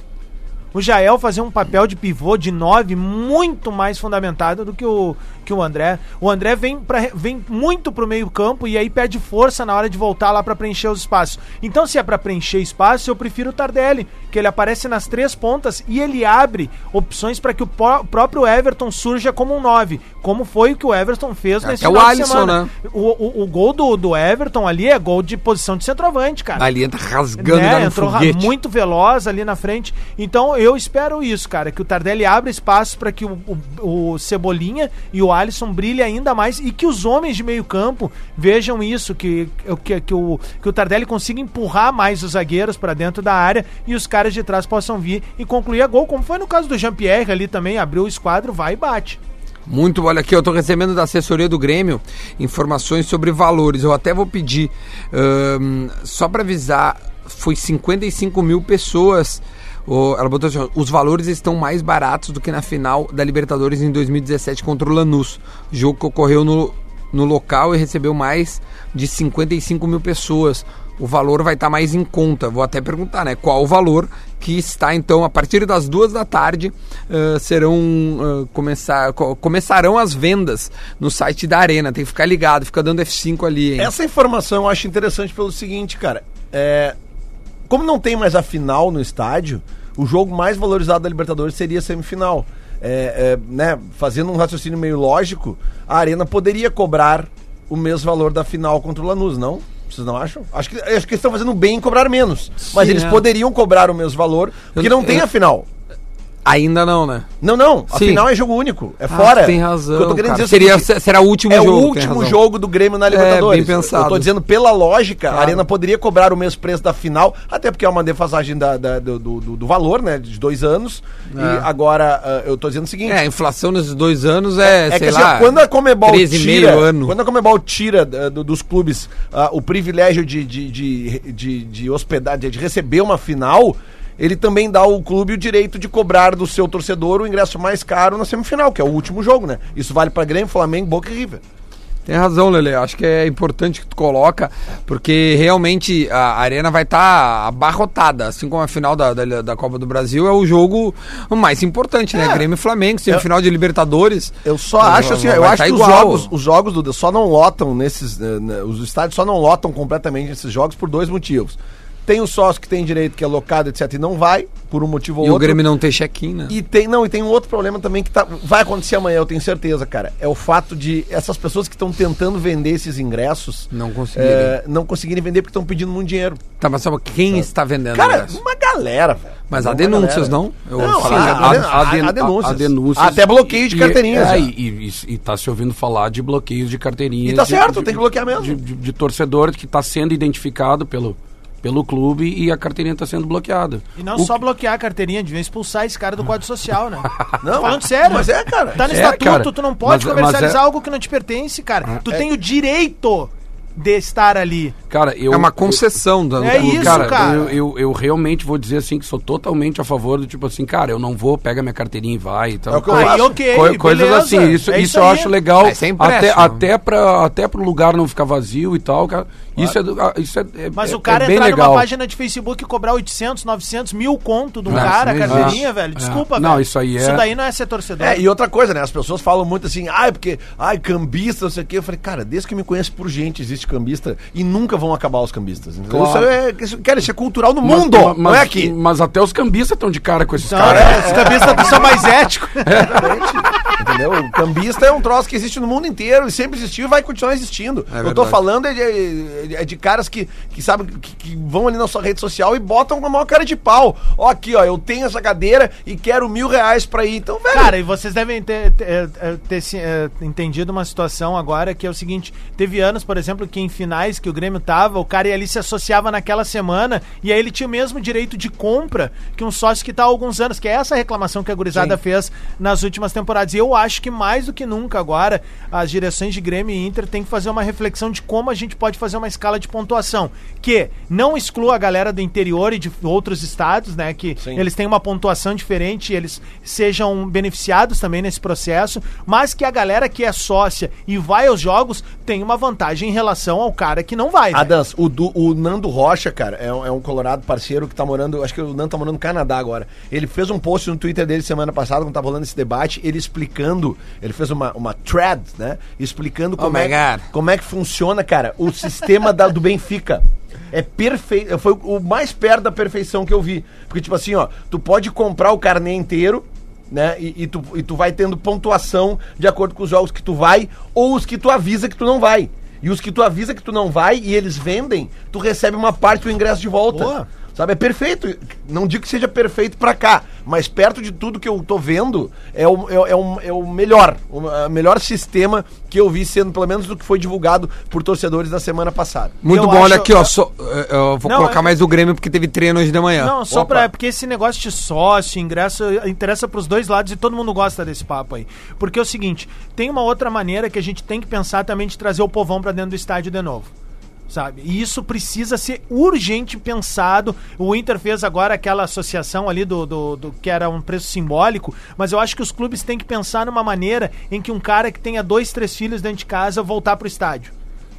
O Jael fazia um papel de pivô de 9 muito mais fundamentado do que o, que o André. O André vem, pra, vem muito pro meio campo e aí perde força na hora de voltar lá para preencher os espaços. Então, se é para preencher espaço, eu prefiro o Tardelli, que ele aparece nas três pontas e ele abre opções para que o pró- próprio Everton surja como um 9, como foi o que o Everton fez É, nesse é o Alisson, semana. né? O, o, o gol do, do Everton ali é gol de posição de centroavante, cara Ali entra rasgando né, entrou foguete. muito veloz ali na frente. Então eu espero isso, cara, que o Tardelli abra espaço para que o, o- o Cebolinha e o Alisson brilhem ainda mais e que os homens de meio campo vejam isso, que, que, que, o, que o Tardelli consiga empurrar mais os zagueiros para dentro da área e os caras de trás possam vir e concluir a gol, como foi no caso do Jean-Pierre ali também, abriu o esquadro, vai e bate. Muito, olha aqui, eu tô recebendo da assessoria do Grêmio informações sobre valores. Eu até vou pedir, ahn, só para avisar, foi 55 mil pessoas. O- ela botou assim, os valores estão mais baratos do que na final da Libertadores em 2017 contra o Lanús. Jogo que ocorreu no, no local e recebeu mais de 55 mil pessoas. O valor vai estar mais em conta. Vou até perguntar, né? Qual o valor que está, então, a partir das duas da tarde, ah, serão ah, começar, co- começarão as vendas no site da Arena. Tem que ficar ligado, fica dando F5 ali, hein? Essa informação eu acho interessante pelo seguinte, cara. É, como não tem mais a final no estádio, o jogo mais valorizado da Libertadores seria a semifinal. É, é, né, fazendo um raciocínio meio lógico, a Arena poderia cobrar o mesmo valor da final contra o Lanús, não? Vocês não acham? Acho que, acho que eles estão fazendo bem em cobrar menos. mas Sim, eles é. poderiam cobrar o mesmo valor, porque Eu- não tem eu- a final. Ainda não, né? Não, não. Sim. final é jogo único. É Ah, fora. tem razão, O eu tô querendo cara. dizer é o Seria- será o último é jogo, o tem último jogo do Grêmio na Libertadores. bem pensado. Eu tô dizendo, pela lógica, Claro. a Arena poderia cobrar o mesmo preço da final, até porque é uma defasagem da, da- do, do- do valor, né? De dois anos. É. E agora, ah, eu tô dizendo o seguinte. É, a inflação nesses dois anos é, É sei que assim, lá, ó, quando a Comebol 13,5 tira, ano. quando a Comebol tira uh, do- dos clubes uh, o privilégio de, de, de, de, de hospedar, de receber uma final, ele também dá ao clube o direito de cobrar do seu torcedor o ingresso mais caro na semifinal, que é o último jogo, né? Isso vale para Grêmio, Flamengo, Boca e River. Tem razão, Lele. Acho que é importante que tu coloca, porque realmente a arena vai estar abarrotada, assim como a final da, da, da Copa do Brasil é o jogo mais importante, né? É. Grêmio e Flamengo, semifinal de Libertadores. Eu só Vai- acho assim, eu acho tá que os jogos, os jogos do só não lotam nesses, eh, né, os estádios só não lotam completamente esses jogos por dois motivos. Tem o sócio que tem direito que é locado, etc, e não vai por um motivo ou E o outro. Grêmio não tem check-in, né? E tem, não, e tem um outro problema também que tá, vai acontecer amanhã, eu tenho certeza, cara. É o fato de essas pessoas que estão tentando vender esses ingressos Não conseguirem. é, não conseguirem vender porque estão pedindo muito dinheiro. Tá, mas sabe quem está vendendo Cara, ingresso? uma galera, velho. Mas há denúncias, galera. não? Eu Não, falar sim, há- há- há- há den- denúncias. há denúncias. Até bloqueio de E- carteirinhas, É, já. e, e, e tá se ouvindo falar de bloqueios de carteirinhas. E tá certo, de- tem que bloquear mesmo. De, de- de torcedor que está sendo identificado pelo, pelo clube e a carteirinha está sendo bloqueada. E não O só bloquear a carteirinha, devia expulsar esse cara do quadro social, né? *laughs* Não, falando sério. Mas é, cara. Tá no É, estatuto, cara. tu não pode Mas- comercializar mas é- algo que não te pertence, cara. Tu É. tem o direito de estar ali. Cara, eu. É uma concessão da É isso, cara, cara. Eu, eu, eu realmente vou dizer assim que sou totalmente a favor do tipo assim, cara, eu não vou, pega minha carteirinha e vai e tal. É o que eu Aí, acho. ok, Co- coisas beleza. assim, isso, É isso, eu aí. acho legal. Até, até, pra, até pro lugar não ficar vazio e tal, cara. Isso é, do- ah, isso é, é- Mas é- o cara é entrar legal. numa página de Facebook e cobrar 800, 900, mil conto de um Não, cara, a isso não carteirinha, velho. É. Desculpa, Não, velho. isso aí Isso é- daí não é ser torcedor. É, e outra coisa, né? As pessoas falam muito assim, ai, porque, ai, cambista, não sei o quê. Eu falei, cara, desde que eu me conheço por gente, existe cambista e nunca vão acabar os cambistas. Claro. Isso é, isso, cara, isso é cultural no Mas- mundo, mas- não é aqui. Mas até os cambistas estão de cara com esses caras. é, os cambistas são mais éticos. *laughs* Exatamente. Entendeu? O cambista é um troço que existe no mundo inteiro e sempre existiu e vai continuar existindo. É eu tô falando é de, é de caras que, que sabem, que, que vão ali na sua rede social e botam com a maior cara de pau. Ó, aqui, ó, eu tenho essa cadeira e quero mil reais pra ir. Então, velho. Cara, e vocês devem ter, ter, eh, ter se, eh, entendido uma situação agora que é o seguinte: teve anos, por exemplo, que em finais que o Grêmio tava, o cara ali se associava naquela semana e aí ele tinha o mesmo direito de compra que um sócio que tá há alguns anos, que é essa reclamação que a gurizada Sim. fez nas últimas temporadas. E eu acho que mais do que nunca agora, as direções de Grêmio e Inter têm que fazer uma reflexão de como a gente pode fazer uma escala de pontuação que não exclua a galera do interior e de outros estados, né? Que Sim. eles têm uma pontuação diferente, e eles sejam beneficiados também nesse processo, mas que a galera que é sócia e vai aos jogos tem uma vantagem em relação ao cara que não vai. velho. Adams, o, Du- o Nando Rocha, cara, é um, é um colorado parceiro que tá morando, acho que o Nando tá morando no Canadá agora. Ele fez um post no Twitter dele semana passada, quando tava rolando esse debate, ele explicando, ele fez uma, uma thread, né? Explicando como, my é, God. como é que funciona, cara, o sistema da- do Benfica. É perfeito, foi o mais perto da perfeição que eu vi. Porque, tipo assim, ó, tu pode comprar o carnê inteiro, né? E, e tu, e tu vai tendo pontuação de acordo com os jogos que tu vai ou os que tu avisa que tu não vai. E os que tu avisa que tu não vai e eles vendem, tu recebe uma parte do ingresso de volta. Boa. Sabe, é perfeito. Não digo que seja perfeito pra cá, mas perto de tudo que eu tô vendo, é o, é, é o, é o melhor. O melhor sistema que eu vi sendo, pelo menos, do que foi divulgado por torcedores na semana passada. Muito Eu bom, olha acho- aqui, ó. só- eh, eu vou Não, colocar é- mais o Grêmio porque teve treino hoje de manhã. Não, só Opa. pra. Porque esse negócio de sócio, ingresso, interessa pros dois lados e todo mundo gosta desse papo aí. Porque é o seguinte: tem uma outra maneira que a gente tem que pensar também de trazer o povão pra dentro do estádio de novo. Sabe? E isso precisa ser urgente pensado. O Inter fez agora aquela associação ali do, do, do- que era um preço simbólico, mas eu acho que os clubes têm que pensar numa maneira em que um cara que tenha dois, três filhos dentro de casa voltar pro estádio.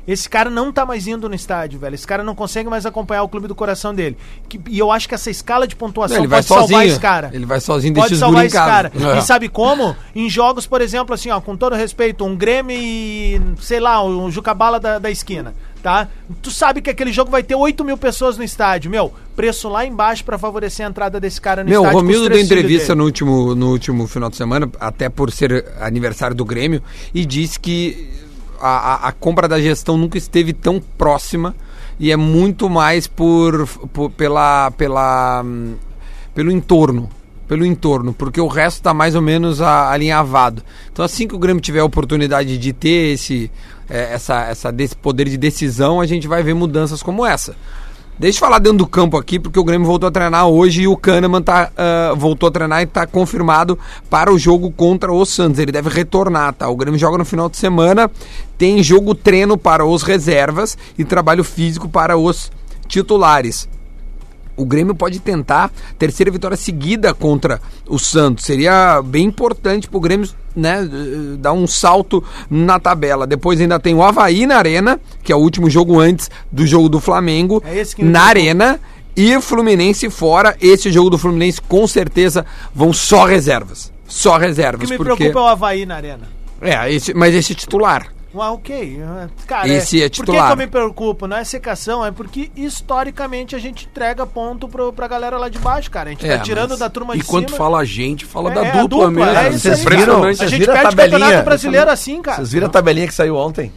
Esse cara não tá mais indo no estádio, velho. Esse cara não consegue mais acompanhar o clube do coração dele. Que- e eu acho que essa escala de pontuação Não, pode salvar esse cara. Ele vai sozinho, deixa Pode salvar esse cara. É. E sabe como? Em jogos, por exemplo, assim, ó, com todo respeito, um Grêmio e, sei lá, um Jucabala da, da esquina, tá? Tu sabe que aquele jogo vai ter 8 mil pessoas no estádio. Meu, preço lá embaixo pra favorecer a entrada desse cara no Meu, o estádio. com os Romildo deu entrevista dele. no último, no último final de semana, até por ser aniversário do Grêmio, e disse que a, a- a compra da gestão nunca esteve tão próxima e é muito mais por, por- pela, pela, pelo entorno. Pelo entorno, porque o resto está mais ou menos alinhavado. Então, assim que o Grêmio tiver a oportunidade de ter esse, eh, essa, essa, desse poder de decisão, a gente vai ver mudanças como essa. Deixa eu falar dentro do campo aqui, porque o Grêmio voltou a treinar hoje e o Kahneman tá, ah, voltou a treinar e está confirmado para o jogo contra o Santos. Ele deve retornar, tá? O Grêmio joga no final de semana, tem jogo treino para os reservas e trabalho físico para os titulares. O Grêmio pode tentar terceira vitória seguida contra o Santos. Seria bem importante para o Grêmio né, dar um salto na tabela. Depois ainda tem o Havaí na Arena, que é o último jogo antes do jogo do Flamengo. É esse que me na. Arena. E Fluminense fora. Esse jogo do Fluminense com certeza vão só reservas. Só O reservas. que me porque... preocupa é o Havaí na arena. É, esse, mas esse titular. Ah, ok. Cara, Esse é Por que, titular. que eu me preocupo? Não é secação, é porque historicamente a gente entrega ponto pro, pra galera lá de baixo, cara. A gente É, tá tirando mas- da turma E de quando cima. fala a gente, fala É, da é a dupla, dupla, mesmo. é isso Vocês aí, viram? A gente viram a perde o tabelinha? campeonato brasileiro assim, cara. Vocês viram a tabelinha que saiu ontem?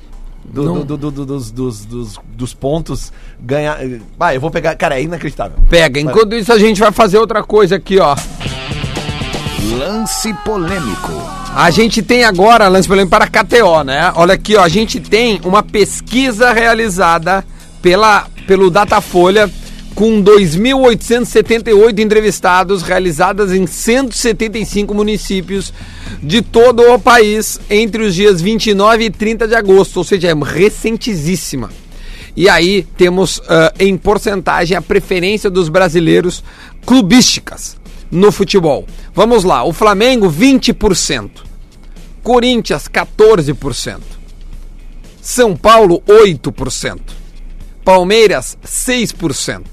Do, do- do- do- dos, dos, dos, dos pontos ganhar. Ah, eu vou pegar. Cara, é inacreditável. Pega. Enquanto isso, a gente vai fazer outra coisa aqui, ó. Lance polêmico. A gente tem agora, lance polêmico para a KTO, né? Olha aqui, ó, a gente tem uma pesquisa realizada pela, pelo Datafolha com 2.878 entrevistados realizadas em 175 municípios de todo o país entre os dias 29 e 30 de agosto, ou seja, é recentíssima. E aí temos ah, em porcentagem a preferência dos brasileiros clubísticas no futebol. Vamos lá, o Flamengo 20%, Corinthians 14%, São Paulo 8%, Palmeiras 6%,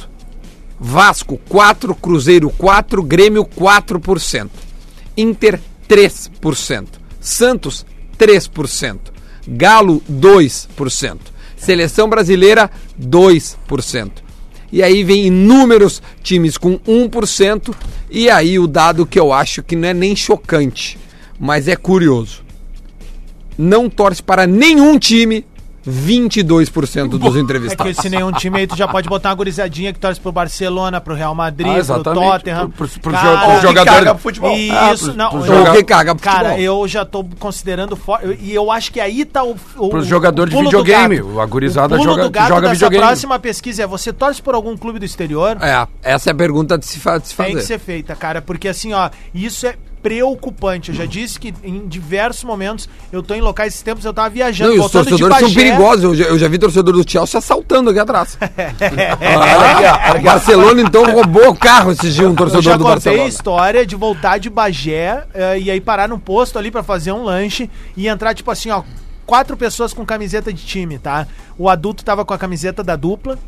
Vasco 4, Cruzeiro 4, Grêmio 4%, Inter 3%, Santos 3%, Galo 2%, Seleção Brasileira 2%. E aí vem inúmeros times com 1%, e aí o dado que eu acho que não é nem chocante, mas é curioso. Não torce para nenhum time 22% dos É entrevistados. que se nenhum time aí tu já pode botar uma gurizadinha que torce pro Barcelona, pro Real Madrid, Ah, pro. Tottenham. Pro- pro- pro Cara, pro Ou que jogador- caga pro futebol. Isso, Ah, pro- não. pro eu- jogador que caga pro Cara, futebol. eu já tô considerando forte. E eu acho que aí tá o. o Pro o jogador de pulo do videogame, gato. a gurizada o pulo joga- do gato joga videogame. próxima pesquisa é: você torce por algum clube do exterior? É, essa é a pergunta de se, fa de se Tem fazer. que ser feita, cara, porque assim, ó, isso é preocupante. Eu já disse que em diversos momentos eu tô em locais esses tempos, eu tava viajando, Não, e os torcedores são perigosos. Eu já, eu já vi torcedor do Chelsea assaltando aqui atrás. *laughs* Ó. Barcelona, então, roubou o carro esses dias, um Eu torcedor já do contei a Barcelona. história de voltar de Bagé eh, e aí parar num posto ali pra fazer um lanche e entrar, tipo assim, ó, quatro pessoas com camiseta de time, tá? O adulto tava com a camiseta da dupla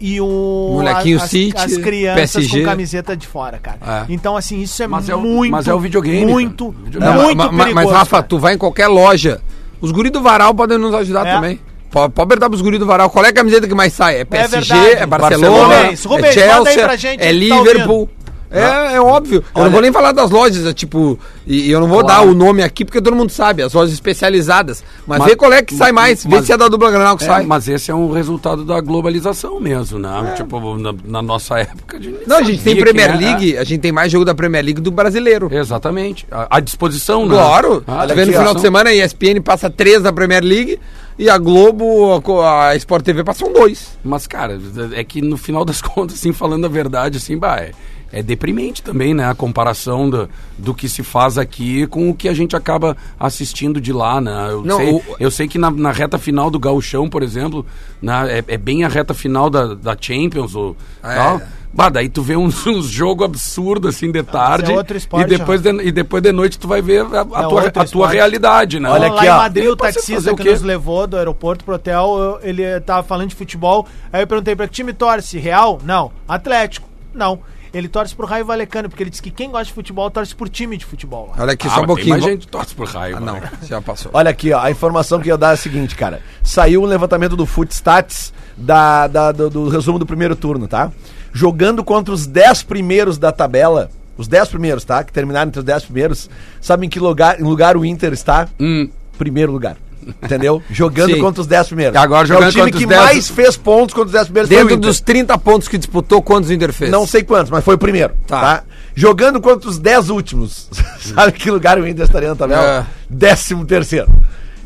e o Molequinho as, City, as crianças PSG. com camiseta de fora, cara. É. Então assim, isso é Mas é o- muito mas é o videogame, muito. Videogame. Não, muito ma- ma- perigoso. mas, Rafa, cara. tu vai em qualquer loja. Os guris do Varal podem nos ajudar É. também. Pode, apertar pros guris do Varal. Qual é a camiseta que mais sai? É PSG, verdade. é, Barcelona, Rubens, Rubens, é Chelsea, pra gente é tá Liverpool. É, é óbvio. Eu não vou nem falar das lojas, é tipo. E, e eu não vou Claro. dar o nome aqui porque todo mundo sabe, as lojas especializadas. Mas, Mas- vê qual é que sai mais. Vê mas- se é da dupla granal que É, sai. mas esse é um resultado da globalização mesmo, né? Tipo, na, na nossa época. nem Não, a gente tem Premier. League, a gente tem mais jogo da Premier League do brasileiro. Exatamente. À disposição, né? Claro. Ah, tá vendo no final de semana a ESPN passa três da Premier League e a Globo, a a Sport TV passam dois. Mas, cara, é que no final das *laughs* contas, assim, falando a verdade, assim, bah, é, é deprimente também, né? A comparação do, do que se faz aqui com o que a gente acaba assistindo de lá, né? Eu, Não, sei, o- eu sei que na, na reta final do Gauchão, por exemplo, né, é, é bem a reta final da, da Champions ou É. tal. Bah, daí tu vê *laughs* uns, uns jogos absurdos assim de tarde. outro esporte, e, depois de, e depois de noite tu vai ver a, a É tua, a tua realidade, né? Olha lá aqui, em ó. Madrid, o taxista o que nos levou do aeroporto pro hotel, eu- ele tava falando de futebol. Aí eu perguntei pra que time torce? Real? Não. Atlético? Não. Ele torce pro Raio Valecano, porque ele disse que quem gosta de futebol torce por time de futebol. lá. Olha aqui, Ah, só um mas pouquinho. mais Vou- gente que torce por raiva. Ah, não, né? já passou. Olha aqui, ó, a informação que eu ia dar é a seguinte, cara. Saiu um levantamento do Footstats da, da- do, do resumo do primeiro turno, tá? Jogando contra os 10 primeiros da tabela, os 10 primeiros, tá? Que terminaram entre os 10 primeiros, sabe em que lugar, em lugar o Inter está? Hum. Primeiro lugar. Entendeu? Jogando Sim. contra os 10 primeiros. E agora jogando é o time que 10 mais fez pontos contra os 10 primeiros foi o Dentro dos 30 pontos que disputou, quantos o Inter fez? Não sei quantos, mas foi o primeiro. Tá. Tá. Jogando contra os 10 últimos. *laughs* Sabe que lugar o Inter estaria na tabela? É. Décimo terceiro.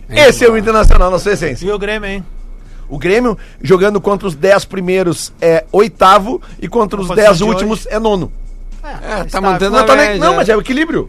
Esse é o Internacional na sua essência. E o Grêmio, hein? O Grêmio, jogando contra os 10 primeiros, é oitavo e contra os posição 10 de últimos é nono. É, tá está- mantendo Não, a tá média. não, mas é o equilíbrio.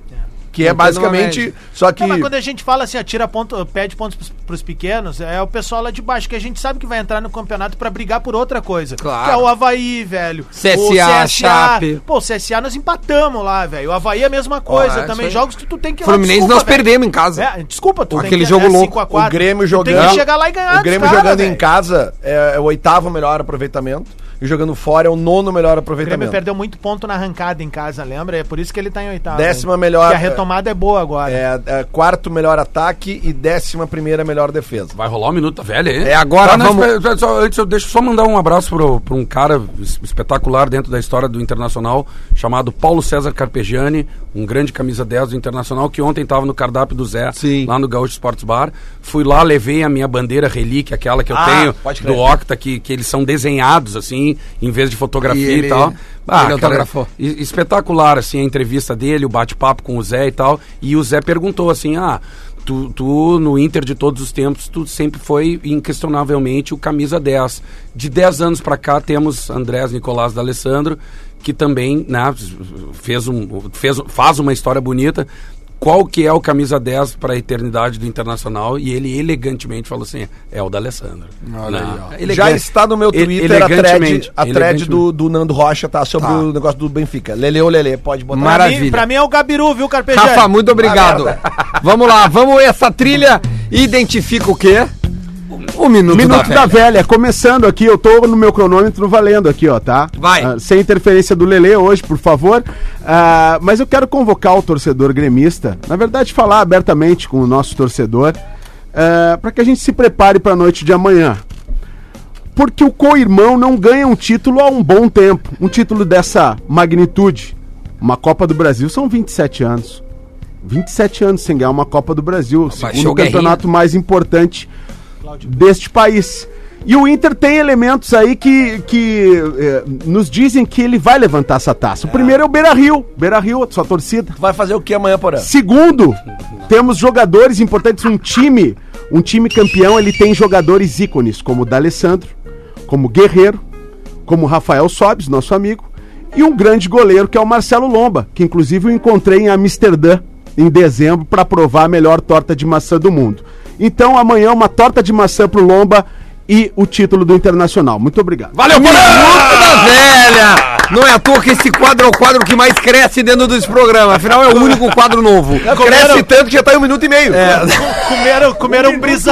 Que é basicamente. Só que. Não, mas quando a gente fala assim, ó, tira ponto, pede pontos pros, pros pequenos, é o pessoal lá de baixo, que a gente sabe que vai entrar no campeonato pra brigar por outra coisa. Claro. Que é o Havaí, velho. CSA, Chape. Pô, o CSA nós empatamos lá, velho. O Havaí é a mesma coisa. Ó, é também jogos que tu tem que Fluminense desculpa, nós velho. perdemos em casa. É, desculpa, tu Aquele tem que, jogo é louco. 5 a 4. O Grêmio jogando. Tem que chegar lá e ganhar O Grêmio cara, jogando em velho. casa é, é o oitavo melhor aproveitamento. E jogando fora é o nono melhor O Grêmio aproveitamento. perdeu muito ponto na arrancada em casa, lembra? É por isso que ele tá em oitavo. Décima hein? melhor- Que a retomada é boa agora. É, é quarto melhor ataque e décima primeira melhor defesa. Vai rolar um minuto da velha aí? É, agora não, vamos- espera- espera só, antes eu deixo só mandar um abraço pro, pro um cara es- espetacular dentro da história do Internacional, chamado Paulo César Carpegiani, um grande camisa 10 do Internacional, que ontem estava no cardápio do Zé, Sim. lá no Gaúcho Sports Bar. Fui lá, levei a minha bandeira relíquia, aquela que eu Ah, tenho, do Octa, que, que eles são desenhados, assim, em vez de fotografia E e, ele- tal. ele cara, autografou. e- espetacular, assim, a entrevista dele, o bate-papo com o Zé e tal. E o Zé perguntou assim: ah, tu, tu no Inter de todos os tempos, tu sempre foi inquestionavelmente o camisa 10. De 10 anos pra cá temos Andrés Nicolás D'Alessandro, que também né, fez um, fez, faz uma história bonita. Qual que é o camisa 10 para a eternidade do Internacional? E ele elegantemente falou assim: é o aí, ó. Elegante- Já está no meu ele- Twitter a thread, elegantemente- a thread elegantemente. do, do Nando Rocha, tá? Sobre Tá. o negócio do Benfica. Lele ou Lele, pode botar. Maravilha. mim, pra mim é o Gabiru, viu, Carpejani? Rafa, muito obrigado. vamos lá, vamos essa trilha. Identifica o quê? O minuto, Minuto da, da velha. velha. começando aqui, eu tô no meu cronômetro valendo aqui, ó, tá? Vai. Ah, sem interferência do Lelê hoje, por favor. Ah, mas eu quero convocar o torcedor gremista, na verdade, falar abertamente com o nosso torcedor, para que a gente se prepare para a noite de amanhã. Porque o co-irmão não ganha um título há um bom tempo. Um título dessa magnitude. Uma Copa do Brasil são 27 anos. 27 anos sem ganhar uma Copa do Brasil. Baixou Segundo o Guerrinha. campeonato mais importante deste país. E o Inter tem elementos aí que, que eh, nos dizem que ele vai levantar essa taça. O primeiro é o Beira Rio. Beira Rio, sua torcida. Vai fazer o que amanhã, Porã? Segundo, temos jogadores importantes, um time, um time campeão, ele tem jogadores ícones, como o D'Alessandro, como Guerreiro, como Rafael Sobes, nosso amigo, e um grande goleiro que é o Marcelo Lomba, que inclusive eu encontrei em Amsterdã em dezembro para provar a melhor torta de maçã do mundo. Então amanhã uma torta de maçã pro Lomba e o título do Internacional. Muito obrigado. Valeu, Minuto da velha! Não é à toa que esse quadro é o quadro que mais cresce dentro desse programa. Afinal, é o único quadro novo. Cresce tanto que já tá em um minuto e meio. *laughs* Comeram, comeram um brisa